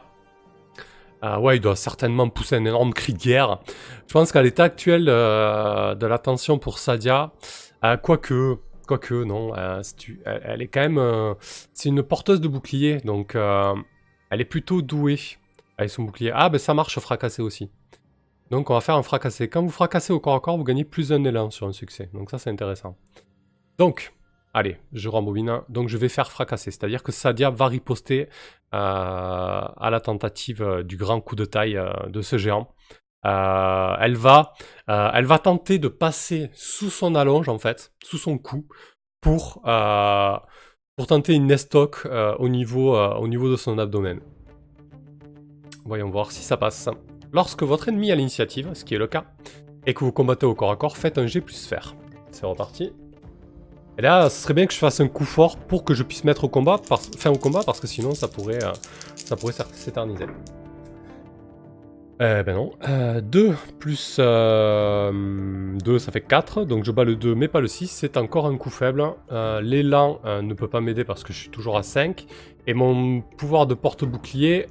ouais, il doit certainement pousser un énorme cri de guerre. Je pense qu'à l'état actuel de la tension pour Sadia, quoique Quoique, non, euh, elle, est quand même... Euh, c'est une porteuse de bouclier, donc euh, elle est plutôt douée avec son bouclier. Ah, ben ça marche fracasser aussi. Donc on va faire un fracassé. Quand vous fracassez au corps à corps, vous gagnez plus d'un élan sur un succès. Donc ça, c'est intéressant. Donc, allez, je rembobine. Donc je vais faire fracasser. C'est-à-dire que Sadia va riposter à la tentative du grand coup de taille de ce géant. Euh, elle, va, euh, elle va tenter de passer sous son allonge, en fait, sous son cou, pour, euh, tenter une nestoc au, niveau, au niveau de son abdomen. Voyons voir si ça passe. Lorsque votre ennemi a l'initiative, ce qui est le cas, et que vous combattez au corps à corps, faites un G plus fer. C'est reparti. Et là, ce serait bien que je fasse un coup fort pour que je puisse mettre au combat, fin au combat, parce que sinon ça pourrait s'éterniser. Eh ben non. 2 euh, plus 2, euh, ça fait 4. Donc je bats le 2, mais pas le 6. C'est encore un coup faible. Euh, l'élan ne peut pas m'aider parce que je suis toujours à 5. Et mon pouvoir de porte-bouclier,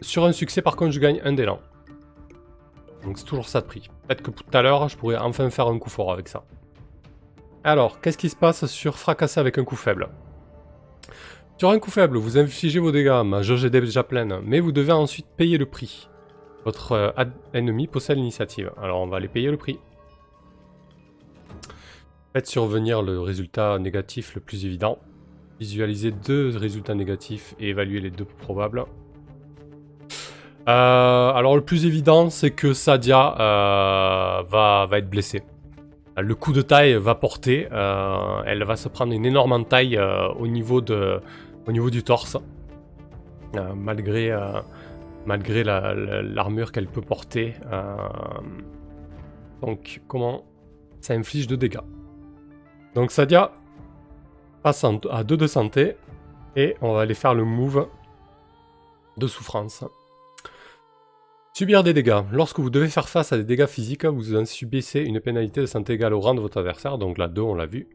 sur un succès, par contre, je gagne un d'élan. Donc c'est toujours ça de prix. Peut-être que tout à l'heure, je pourrais enfin faire un coup fort avec ça. Alors, qu'est-ce qui se passe sur fracasser avec un coup faible? Sur un coup faible, vous infligez vos dégâts, ma jauge est déjà pleine, mais vous devez ensuite payer le prix. Votre euh, ennemi possède l'initiative. Alors on va aller payer le prix. Faites survenir le résultat négatif le plus évident. Visualisez deux résultats négatifs et évaluez les deux probables. Euh, alors le plus évident, c'est que Sadia euh, va, va, être blessée. Le coup de taille va porter. elle va se prendre une énorme taille au, niveau de, au niveau du torse. malgré malgré l'armure qu'elle peut porter. Euh, donc, comment ça inflige de dégâts. Donc, Sadia passe à 2 de santé. Et on va aller faire le move de souffrance. Subir des dégâts. Lorsque vous devez faire face à des dégâts physiques, vous en subissez une pénalité de santé égale au rang de votre adversaire. Donc là, 2, on l'a vu.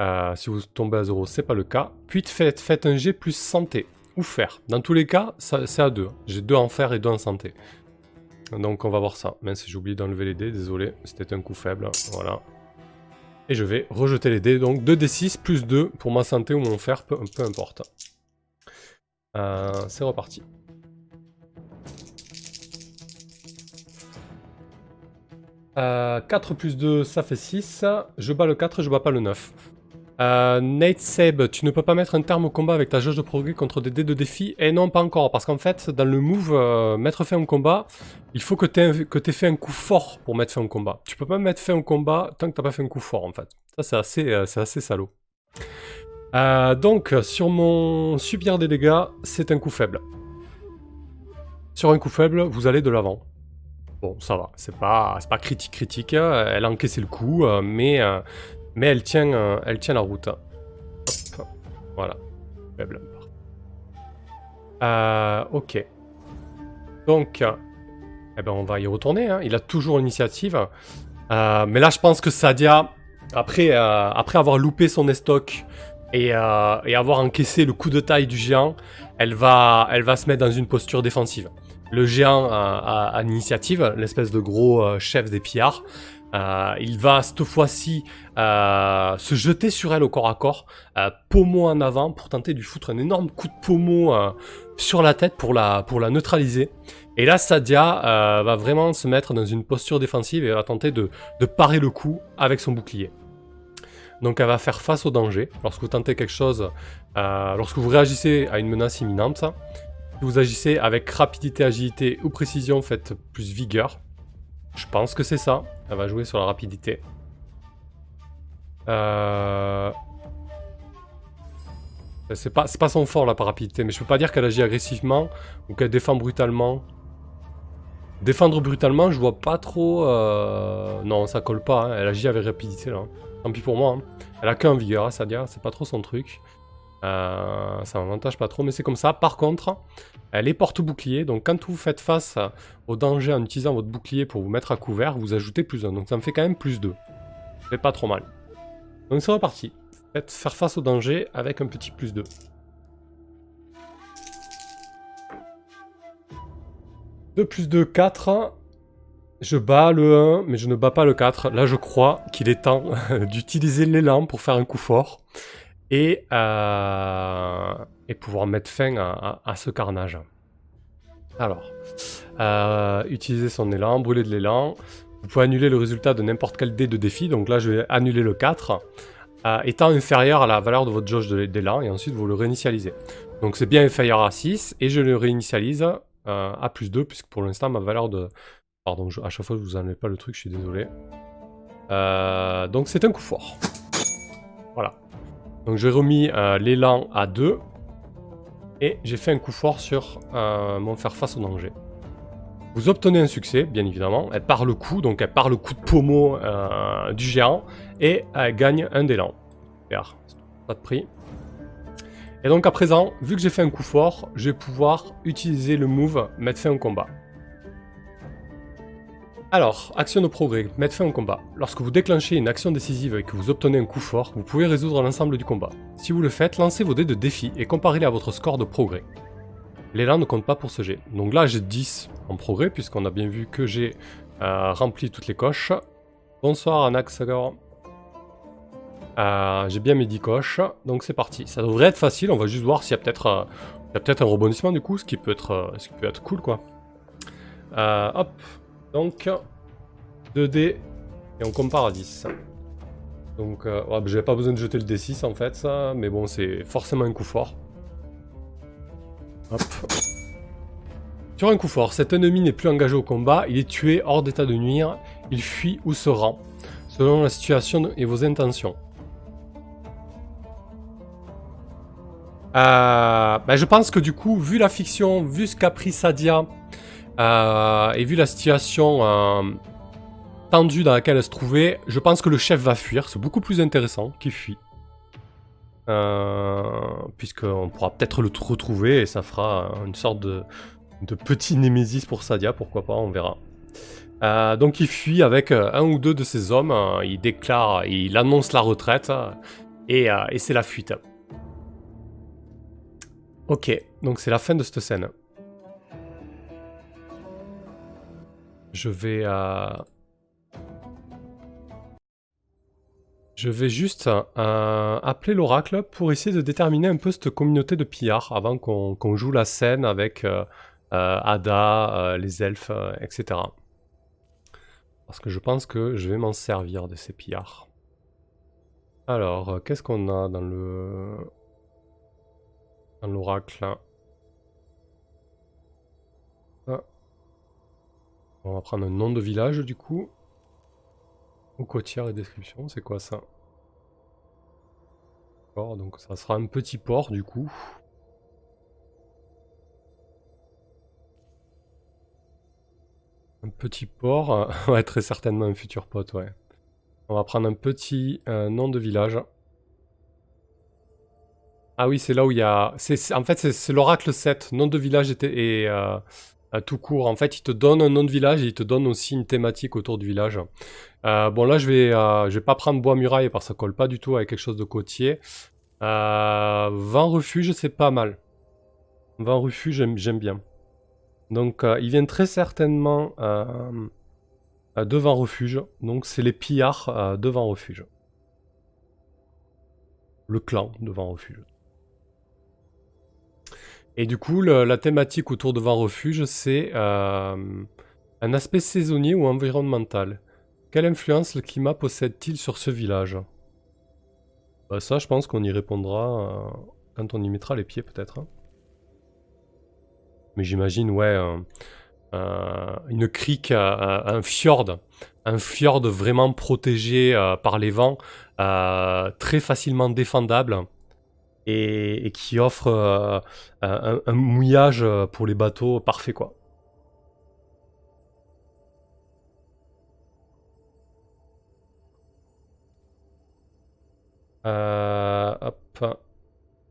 Euh, si vous tombez à 0, c'est pas le cas. Puis faites, faites un G plus santé. Ou fer. Dans tous les cas, c'est à deux. J'ai deux en fer et deux en santé. Donc on va voir ça. Mince, j'ai oublié d'enlever les dés, désolé. C'était un coup faible. Voilà. Et je vais rejeter les dés. Donc 2d6 plus 2 pour ma santé ou mon fer, peu, importe. Euh, c'est reparti. Euh, 4 plus 2, ça fait 6. Je bats le 4, je bats pas le 9. Euh, Nate Seb, tu ne peux pas mettre un terme au combat avec ta jauge de progrès contre des dés de défi Et non, pas encore, parce qu'en fait, dans le move euh, mettre fin au combat, il faut que tu aies, fait un coup fort pour mettre fin au combat. Tu peux pas mettre fin au combat tant que t'as pas fait un coup fort, en fait. Ça, c'est assez, euh, salaud. donc, sur mon subir des dégâts, c'est un coup faible. Sur un coup faible, vous allez de l'avant. Bon, ça va, c'est pas, pas critique critique, elle a encaissé le coup, mais mais elle tient, euh, elle tient la route. Voilà. Faible. Euh, ok. Donc, eh ben on va y retourner. Hein. Il a toujours l'initiative. Euh, mais là, je pense que Sadia, après, après avoir loupé son estoc et, et, avoir encaissé le coup de taille du géant, elle va, elle va se mettre dans une posture défensive. Le géant a, a l'initiative, l'espèce de gros chef des pillards. Euh, il va cette fois-ci euh, se jeter sur elle au corps à corps, euh, pommeau en avant pour tenter de lui foutre un énorme coup de pommeau sur la tête pour la, neutraliser. Et là, Sadia va vraiment se mettre dans une posture défensive et va tenter de, de parer le coup avec son bouclier. Donc elle va faire face au danger. Lorsque vous tentez quelque chose, lorsque vous réagissez à une menace imminente, vous agissez avec rapidité, agilité ou précision, faites plus vigueur. Je pense que c'est ça. Elle va jouer sur la rapidité. Euh... C'est pas, pas son fort la rapidité, mais je peux pas dire qu'elle agit agressivement ou qu'elle défend brutalement. Défendre brutalement, je vois pas trop... Euh... Non, ça colle pas, hein. elle agit avec rapidité là. Tant pis pour moi. Hein. Elle a qu'un vigueur, ça dire, c'est pas trop son truc. Euh, ça m'avantage pas trop, mais c'est comme ça. Par contre, elle est porte-bouclier, donc quand vous faites face au danger en utilisant votre bouclier pour vous mettre à couvert, vous ajoutez plus 1, donc ça me fait quand même plus 2. C'est pas trop mal. Donc c'est reparti. Faites faire face au danger avec un petit plus 2. 2 plus 2, 4. Je bats le 1, mais je ne bats pas le 4. Là, je crois qu'il est temps d'utiliser l'élan pour faire un coup fort et, euh, et pouvoir mettre fin à, ce carnage. Alors, euh, utiliser son élan, brûler de l'élan. Vous pouvez annuler le résultat de n'importe quel dé de défi. Donc là, je vais annuler le 4, euh, étant inférieur à la valeur de votre jauge d'élan, et ensuite vous le réinitialisez. Donc c'est bien inférieur à 6, et je le réinitialise à plus 2, puisque pour l'instant, ma valeur de... Pardon, à chaque fois, je vous enlève pas le truc, je suis désolé. donc c'est un coup fort. Voilà. Donc j'ai remis euh, l'élan à 2. Et j'ai fait un coup fort sur euh, mon faire face au danger. Vous obtenez un succès, bien évidemment. Elle part le coup, donc elle part le coup de pommeau euh, du géant. Et elle gagne un d'élan. Pas de prix. Et donc à présent, vu que j'ai fait un coup fort, je vais pouvoir utiliser le move mettre fin au combat. Alors, action de progrès, mettre fin au combat. Lorsque vous déclenchez une action décisive et que vous obtenez un coup fort, vous pouvez résoudre l'ensemble du combat. Si vous le faites, lancez vos dés de défi et comparez-les à votre score de progrès. L'élan ne compte pas pour ce jet. Donc là, j'ai 10 en progrès, puisqu'on a bien vu que j'ai euh, rempli toutes les coches. Bonsoir Anaxagor. Euh, j'ai bien mes 10 coches, donc c'est parti. Ça devrait être facile, on va juste voir s'il y a peut-être euh, un rebondissement du coup, qui peut être, ce qui peut être cool quoi. hop, donc, 2D et on compare à 10. Donc, euh, j'avais pas besoin de jeter le D6 en fait, ça, mais bon, c'est forcément un coup fort. Hop. Sur un coup fort, cet ennemi n'est plus engagé au combat, il est tué hors d'état de nuire, il fuit ou se rend, selon la situation et vos intentions. Euh, bah, je pense que du coup, vu la fiction, vu ce qu'a pris Sadia, euh, et vu la situation euh, tendue dans laquelle elle se trouvait, je pense que le chef va fuir. C'est beaucoup plus intéressant qu'il fuit. Euh, Puisqu'on pourra peut-être le retrouver et ça fera une sorte de, petit némésis pour Sadia, pourquoi pas, on verra. Euh, donc il fuit avec un ou deux de ses hommes, il déclare, il annonce la retraite et, et c'est la fuite. Ok, donc c'est la fin de cette scène. Je vais... Euh, je vais juste euh, appeler l'oracle pour essayer de déterminer un peu cette communauté de pillards avant qu'on joue la scène avec euh, Ada, les elfes, etc. Parce que je pense que je vais m'en servir de ces pillards. Alors, qu'est-ce qu'on a dans le... dans l'oracle? On va prendre un nom de village du coup. Ou côtière et description, c'est quoi ça? Donc ça sera un petit port du coup. Un petit port, ouais très certainement un futur pote, ouais. On va prendre un petit euh, nom de village. Ah oui, c'est là où il y a... en fait, c'est l'oracle 7. Nom de village était, et, euh, tout court. En fait, il te donne un nom de village et il te donne aussi une thématique autour du village. Euh, bon, là, je vais, euh, je vais pas prendre bois muraille parce que ça colle pas du tout avec quelque chose de côtier. Euh, vent refuge, c'est pas mal. Vent refuge, j'aime bien. Donc, euh, ils viennent très certainement de vent refuge. Donc, c'est les pillards de vent refuge. Le clan de vent refuge. Et du coup, la thématique autour de Vent Refuge, c'est euh, un aspect saisonnier ou environnemental. Quelle influence le climat possède-t-il sur ce village? Bah Ça, je pense qu'on y répondra euh, quand on y mettra les pieds, peut-être. Hein. Mais j'imagine, ouais, une crique, un fjord. Un fjord vraiment protégé euh, par les vents, très facilement défendable et, qui offre euh, un, mouillage euh, pour les bateaux parfait quoi. Euh, hop.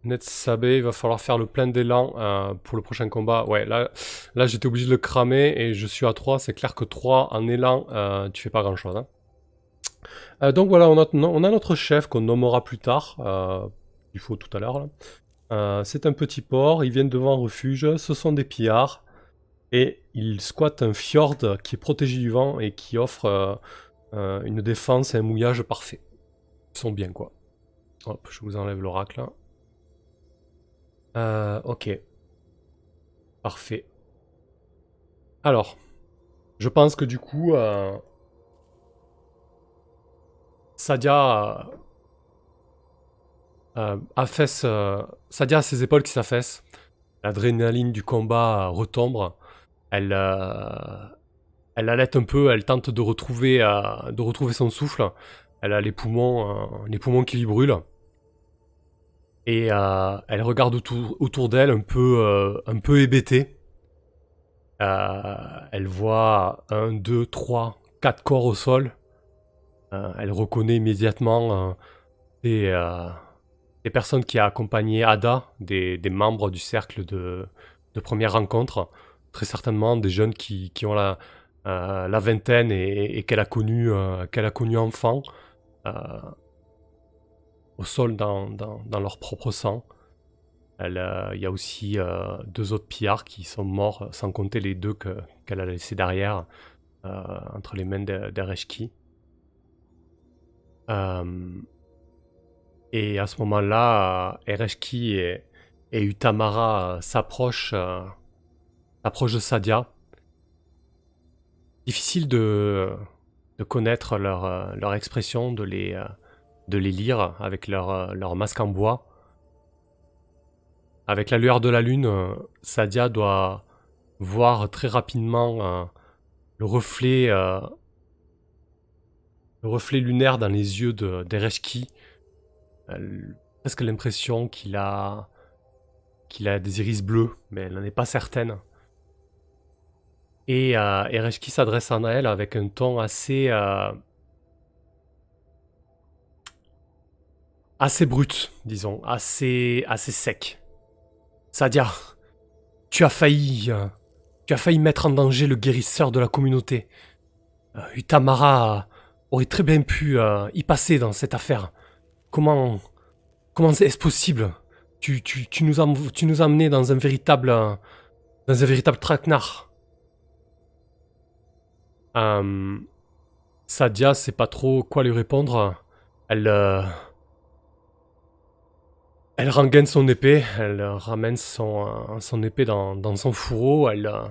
Netsabé, il va falloir faire le plein d'élan euh, pour le prochain combat. Ouais, là, là j'étais obligé de le cramer et je suis à 3. C'est clair que 3 en élan, tu fais pas grand chose. Hein. donc voilà, on a, on a, notre chef qu'on nommera plus tard il faut tout à l'heure. Euh, c'est un petit port, ils viennent devant un refuge, ce sont des pillards, et ils squattent un fjord qui est protégé du vent et qui offre euh, euh, une défense et un mouillage parfait. Ils sont bien quoi. Hop, je vous enlève l'oracle. ok. Parfait. Alors, je pense que du coup, Sadia euh, affaisse, euh, Sadia a ses épaules qui s'affaissent. L'adrénaline du combat retombe. Elle, euh, elle allait un peu, elle tente de retrouver, euh, de retrouver son souffle. Elle a les poumons, les poumons qui lui brûlent. Et elle regarde autour, autour d'elle un peu, un peu hébétée. elle voit un, deux, trois, quatre corps au sol. elle reconnaît immédiatement des, des personnes qui a accompagné Ada, des, membres du cercle de, première rencontre, très certainement des jeunes qui, ont la, euh, vingtaine et, qu'elle a connu euh, qu'elle a connu enfant euh, au sol dans, leur propre sang. Il y a aussi deux autres pillards qui sont morts, sans compter les deux qu'elle a laissés derrière, entre les mains d'Ereshki. Et à ce moment-là, Ereshki et, Utamara s'approchent, euh, de Sadia. Difficile de, connaître leur, leur, expression, de les, de les lire avec leur, masque en bois. Avec la lueur de la lune, Sadia doit voir très rapidement euh, le reflet, euh, le reflet lunaire dans les yeux d'Ereshki presque l'impression qu'il a qu'il a des iris bleus, mais elle n'en est pas certaine. Et euh, Ereshki s'adresse à elle avec un ton assez euh, assez brut, disons, assez assez sec. Sadia, tu as failli euh, tu as failli mettre en danger le guérisseur de la communauté. Euh, Utamara aurait très bien pu y passer dans cette affaire. Comment. Comment est-ce possible? Tu, tu, tu, nous as, tu nous as dans un véritable, dans un véritable traquenard. Euh, Sadia sait pas trop quoi lui répondre. Elle, euh, elle rengaine son épée, elle ramène son, euh, son épée dans, dans, son fourreau, elle, euh,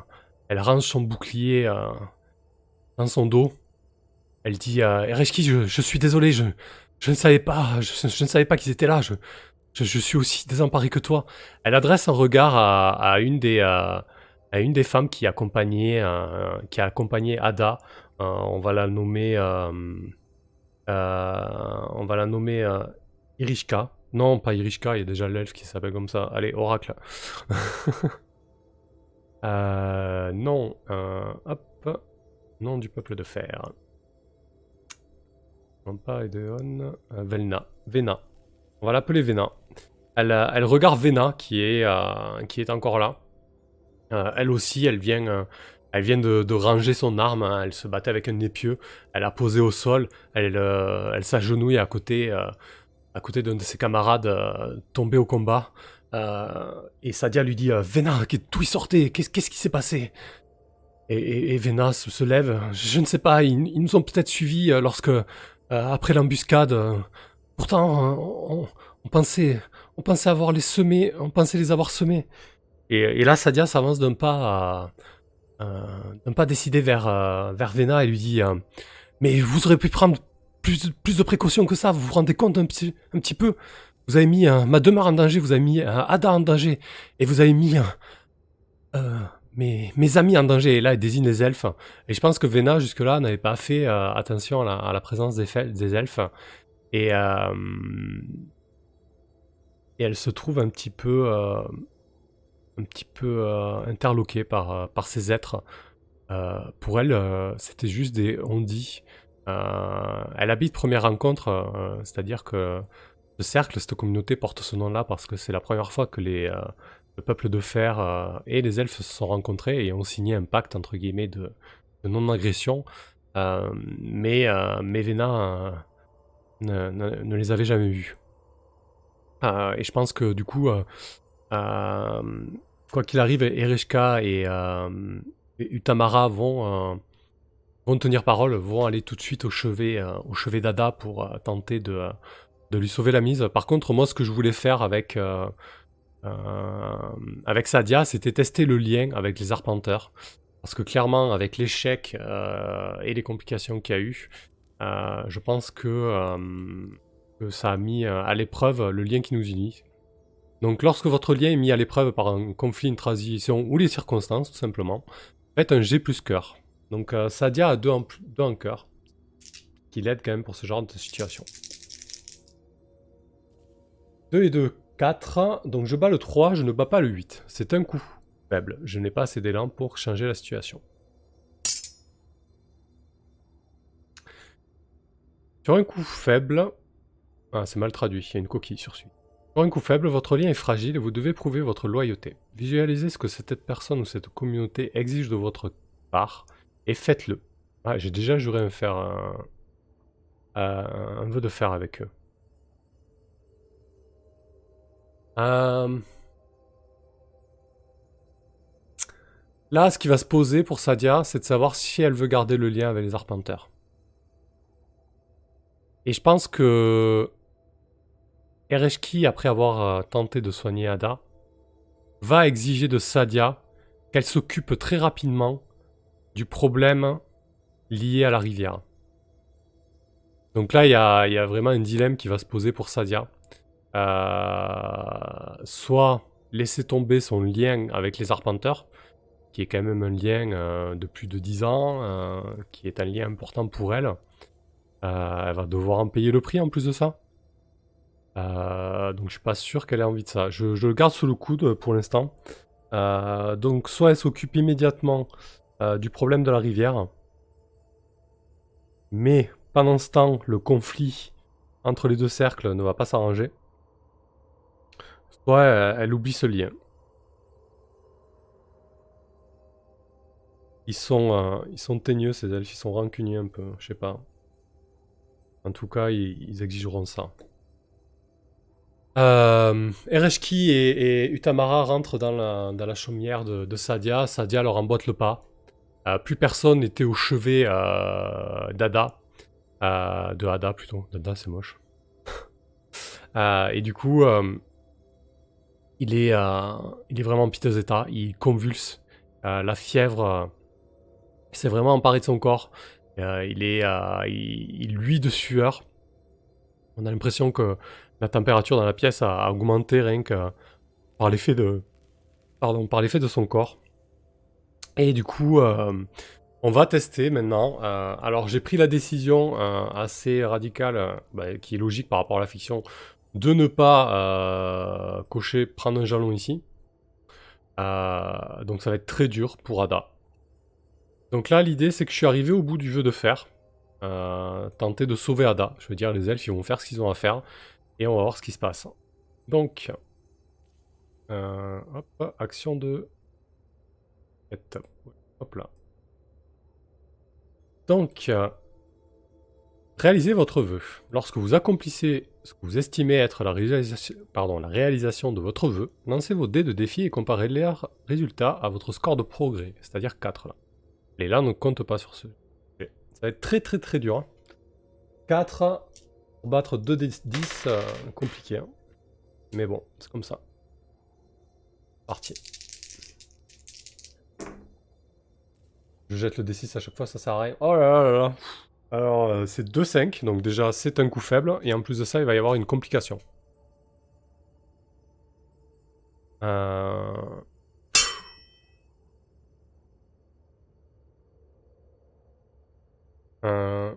elle range son bouclier euh, dans son dos. Elle dit Ereshki, je, je, suis désolé, je, je ne savais pas, je, ne savais pas qu'ils étaient là, je, je, suis aussi désemparé que toi. Elle adresse un regard à, à une, des, à une des femmes qui accompagnait, qui a accompagné Ada. on va la nommer, on va la nommer Irishka. Non, pas Irishka, il y a déjà l'elfe qui s'appelle comme ça. Allez, Oracle. euh, non, euh, hop. Nom du peuple de fer. Pas Edeon. Euh, Velna. Vena. On va l'appeler Vena. Elle, euh, regarde Vena qui est, euh, encore là. Elle aussi, elle vient, de, ranger son arme. Hein. Elle se battait avec un épieu. Elle a posé au sol. Elle, s'agenouille à côté d'un de ses camarades tombé au combat. Et Sadia lui dit Vena, d'où sortait? Qu'est-ce qui s'est passé? Et, et, Vena se, lève. Je ne sais pas, ils, nous ont peut-être suivis lorsque, après l'embuscade, pourtant, on, on, pensait, on pensait avoir les semés, on pensait les avoir semés. Et, et là, Sadia s'avance d'un pas, d'un pas décidé vers, vers Vena et lui dit Mais vous aurez pu prendre plus, plus de précautions que ça. Vous vous rendez compte un petit, un petit peu? Vous avez mis ma demeure en danger, vous avez mis Ada en danger, et vous avez mis euh, mes, mes, amis en danger. Et là, il désigne les elfes. Et je pense que Vena, jusque-là, n'avait pas fait euh, attention à la, présence des, elfes. Et, euh, et elle se trouve un petit peu, euh, un petit peu interloquée par, ces êtres. pour elle, c'était juste des on dit euh, elle habite première rencontre, c'est-à-dire que ce cercle, cette communauté porte ce nom-là parce que c'est la première fois que les, le peuple de fer et les elfes se sont rencontrés et ont signé un pacte entre guillemets de, non-agression. mais mais Vena ne, ne, les avait jamais vus. et je pense que du coup, quoi qu'il arrive, Ereshka et, et Utamara vont tenir parole, vont aller tout de suite au chevet, euh, au chevet d'Ada pour euh, tenter de, euh, de lui sauver la mise. Par contre, moi, ce que je voulais faire avec, avec Sadia, c'était tester le lien avec les arpenteurs. Parce que clairement, avec l'échec et les complications qu'il y a eu, je pense que, ça a mis à l'épreuve le lien qui nous unit. Donc lorsque votre lien est mis à l'épreuve par un conflit, une transition ou les circonstances, tout simplement, faites un G plus cœur. Donc euh, Sadia a deux en, deux en cœur, qui l'aide quand même pour ce genre de situation. 2 et 2, 4. Donc je bats le 3, je ne bats pas le 8. C'est un coup faible. Je n'ai pas assez d'élan pour changer la situation. Sur un coup faible... Ah, c'est mal traduit, il y a une coquille sur celui. Sur un coup faible, votre lien est fragile et vous devez prouver votre loyauté. Visualisez ce que cette personne ou cette communauté exige de votre part et faites-le. Ah, j'ai déjà juré me faire un, un vœu de faire avec eux. Euh, là, ce qui va se poser pour Sadia, c'est de savoir si elle veut garder le lien avec les arpenteurs. Et je pense que Ereshki, après avoir euh, tenté de soigner Ada, va exiger de Sadia qu'elle s'occupe très rapidement du problème lié à la rivière. Donc là, il y a, vraiment un dilemme qui va se poser pour Sadia. Euh, soit laisser tomber son lien avec les arpenteurs, qui est quand même un lien euh, de plus de 10 ans, euh, qui est un lien important pour elle. elle va devoir en payer le prix en plus de ça. donc je suis pas sûr qu'elle ait envie de ça. Je, le garde sous le coude pour l'instant. donc soit elle s'occupe immédiatement du problème de la rivière. Mais pendant ce temps, le conflit entre les deux cercles ne va pas s'arranger. Soit elle, oublie ce lien. Ils sont, euh, ils sont teigneux ces elfes, ils sont rancuniers un peu, je sais pas. En tout cas, ils, exigeront ça. Euh, Ereshki et, Utamara rentrent dans la, dans la chaumière de, Sadia. Sadia leur emboîte le pas. Euh, plus personne n'était au chevet euh, d'Ada. Euh, de Ada plutôt. Dada, c'est moche. et du coup, il, est, il est vraiment en piteux état. Il convulse. la fièvre s'est vraiment emparée de son corps. il est, il, il luit de sueur. On a l'impression que la température dans la pièce a, augmenté rien que par l'effet de, pardon, par l'effet de son corps. Et du coup, euh, on va tester maintenant. Euh, alors j'ai pris la décision euh, assez radicale, bah, qui est logique par rapport à la fiction, de ne pas cocher prendre un jalon ici. donc ça va être très dur pour Ada. Donc là, l'idée c'est que je suis arrivé au bout du jeu de fer. tenter de sauver Ada. Je veux dire, les elfes, ils vont faire ce qu'ils ont à faire. Et on va voir ce qui se passe. Donc, euh, hop, action de... Hop là. Donc, euh, réalisez votre vœu. Lorsque vous accomplissez ce que vous estimez être la réalisation, de votre vœu, lancez vos dés de défi et comparez les résultats à votre score de progrès, c'est-à-dire 4 là. Les là ne comptent pas sur ce. Ça va être très très très dur. 4 hein. Pour battre 2 des 10, euh, compliqué. Hein. Mais bon, c'est comme ça. Parti. Je jette le D6 à chaque fois, ça sert à rien. Oh là là là Alors, euh, c'est 2-5, donc déjà c'est un coup faible, et en plus de ça, il va y avoir une complication. Euh... Euh...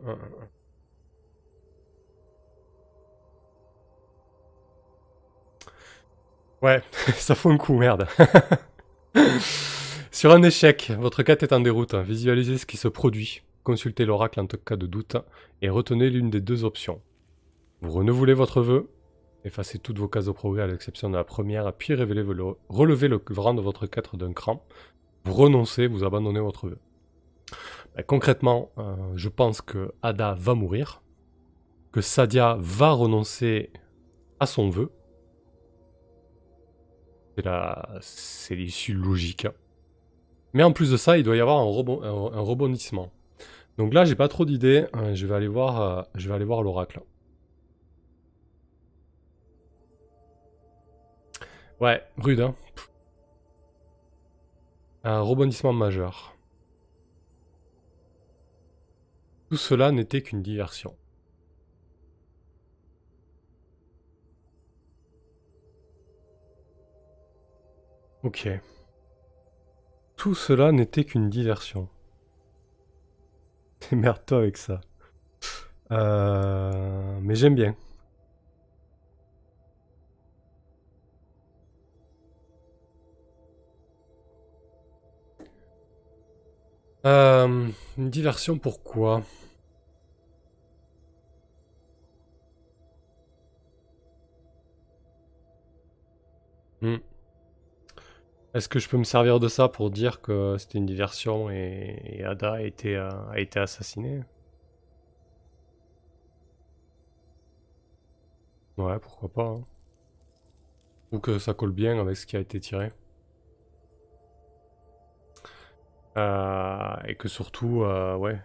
Ouais, ça fout un coup, merde. Sur un échec, votre quête est en déroute. Visualisez ce qui se produit. Consultez l'oracle en cas de doute et retenez l'une des deux options. Vous renouvelez votre vœu, effacez toutes vos cases de progrès à l'exception de la première, puis relevez le rang de votre quête d'un cran. Vous renoncez, vous abandonnez votre vœu. Ben, concrètement, euh, je pense que Ada va mourir, que Sadia va renoncer à son vœu, c'est l'issue logique. Mais en plus de ça, il doit y avoir un, rebondissement. Donc là, j'ai pas trop d'idées. Euh, je vais aller voir, euh, je vais aller voir l'oracle. Ouais, rude, hein. Un rebondissement majeur. Tout cela n'était qu'une diversion. Ok. Tout cela n'était qu'une diversion. Démerde-toi avec ça. Euh, mais j'aime bien. Euh, une diversion pourquoi? Hmm. Est-ce que je peux me servir de ça pour dire que c'était une diversion et, Ada a été, euh, été assassiné Ouais, pourquoi pas. Hein. Ou que ça colle bien avec ce qui a été tiré. Euh, et que surtout, euh, ouais.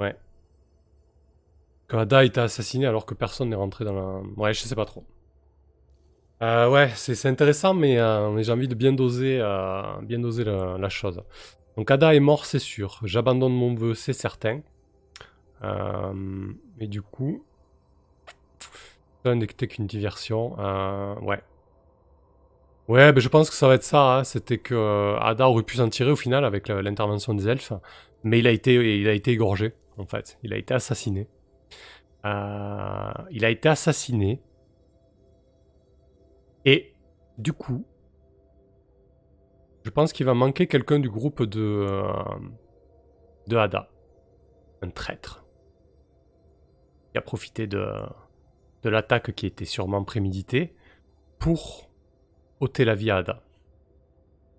Ouais. Que Ada a été assassiné alors que personne n'est rentré dans la... Ouais, je sais pas trop. Euh, ouais, c'est intéressant, euh, mais, j'ai envie de bien doser, euh, la, chose. Donc Ada est mort, c'est sûr. J'abandonne mon vœu, c'est certain. et du coup, ça n'était qu'une diversion. ouais. Ouais, ben je pense que ça va être ça. Hein. C'était que Ada aurait pu s'en tirer au final avec l'intervention des elfes, mais il a été, il a été égorgé en fait. Il a été assassiné. il a été assassiné. Et du coup, je pense qu'il va manquer quelqu'un du groupe de, euh, de Ada. Un traître. Qui a profité de, de l'attaque qui était sûrement préméditée pour ôter la vie à Ada.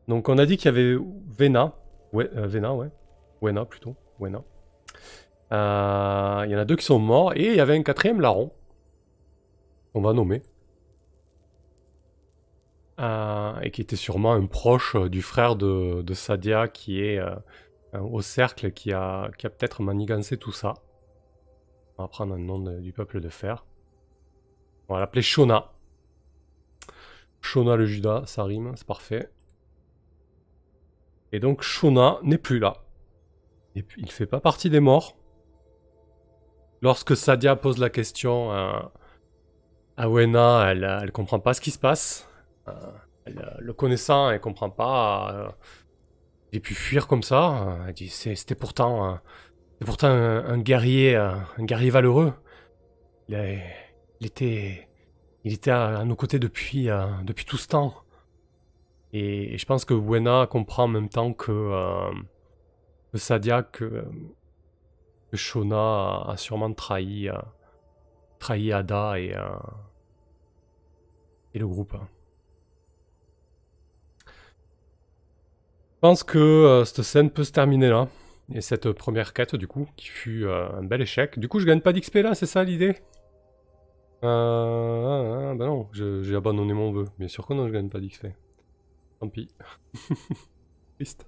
Donc on a dit qu'il y avait Vena. Euh, Vena, ouais. Wena plutôt. Wena. Euh, il y en a deux qui sont morts et il y avait un quatrième larron. on va nommer. Et qui était sûrement un proche du frère de, Sadia qui est au cercle, qui a, qui a peut-être manigancé tout ça. On va prendre un nom du peuple de fer. On va l'appeler Shona. Shona le Judas, ça rime, c'est parfait. Et donc Shona n'est plus là. Et puis, il fait pas partie des morts. Lorsque Sadia pose la question à, Wena, elle, elle comprend pas ce qui se passe. Euh, le connaissant, elle comprend pas. Euh, il a pu fuir comme ça. Elle dit c'était pourtant, pourtant un, guerrier, un guerrier valeureux. Il, était, il était à, nos côtés depuis, euh, depuis tout ce temps. Et, je pense que Wena comprend en même temps que, Sadia que, Shona a, sûrement trahi, trahi Ada et, et le groupe. Pense que euh, cette scène peut se terminer là. Et cette première quête, du coup, qui fut euh, un bel échec. Du coup, je gagne pas d'XP là, c'est ça l'idée? Euh, bah non, j'ai abandonné mon vœu. Bien sûr que non, je gagne pas d'XP. Tant pis. Triste.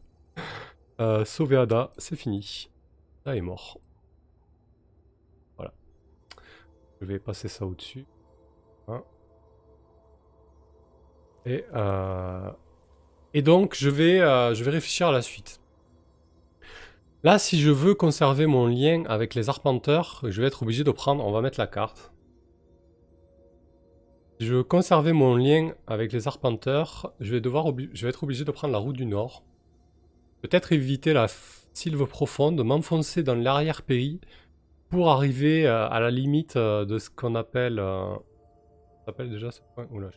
Euh, sauver Ada, c'est fini. Ada est mort. Voilà. Je vais passer ça au-dessus. Hein. Et, euh, et donc, je vais, euh, je vais réfléchir à la suite. Là, si je veux conserver mon lien avec les arpenteurs, je vais être obligé de prendre... On va mettre la carte. Si je veux conserver mon lien avec les arpenteurs, je vais, devoir je vais être obligé de prendre la route du Nord. Peut-être éviter la sylve profonde, m'enfoncer dans l'arrière-pays pour arriver euh, à la limite de ce qu'on appelle... Euh... s'appelle déjà ce point Oula,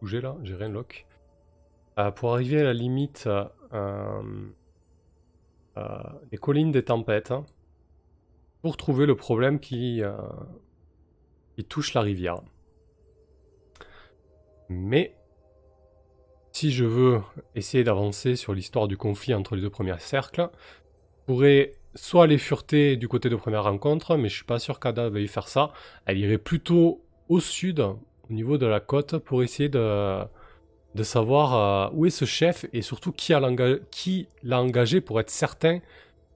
bouger là, j'ai rien lock. Euh, pour arriver à la limite euh, euh, des collines des tempêtes, hein, pour trouver le problème qui, qui touche la rivière. Mais si je veux essayer d'avancer sur l'histoire du conflit entre les deux premiers cercles, je pourrais soit aller fureter du côté de première rencontre, mais je suis pas sûr qu'Ada veuille faire ça. Elle irait plutôt au sud, au niveau de la côte pour essayer de, de savoir euh, où est ce chef et surtout qui l'a engagé pour être certain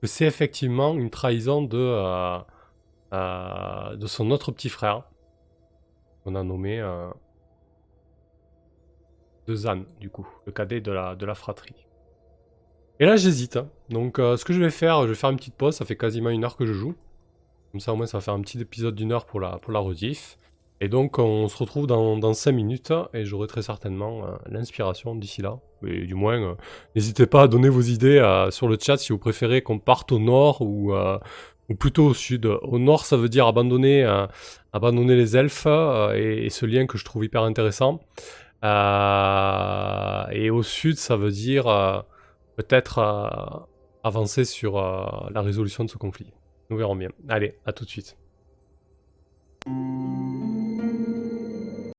que c'est effectivement une trahison de, euh, euh, de son autre petit frère. On a nommé de Zan, du coup, le cadet de la, de la fratrie. Et là j'hésite. Hein. Donc ce que je vais faire, je vais faire une petite pause, ça fait quasiment une heure que je joue. Comme ça au moins ça va faire un petit épisode d'une heure pour la, pour la rediff. Et donc on se retrouve dans, dans 5 minutes et j'aurai très certainement euh, l'inspiration d'ici là. Et du moins, euh, n'hésitez pas à donner vos idées euh, sur le chat si vous préférez qu'on parte au nord ou, plutôt au sud. Au nord, ça veut dire abandonner les elfes et, ce lien que je trouve hyper intéressant. et au sud, ça veut dire peut-être avancer sur la résolution de ce conflit. Nous verrons bien. Allez, à tout de suite.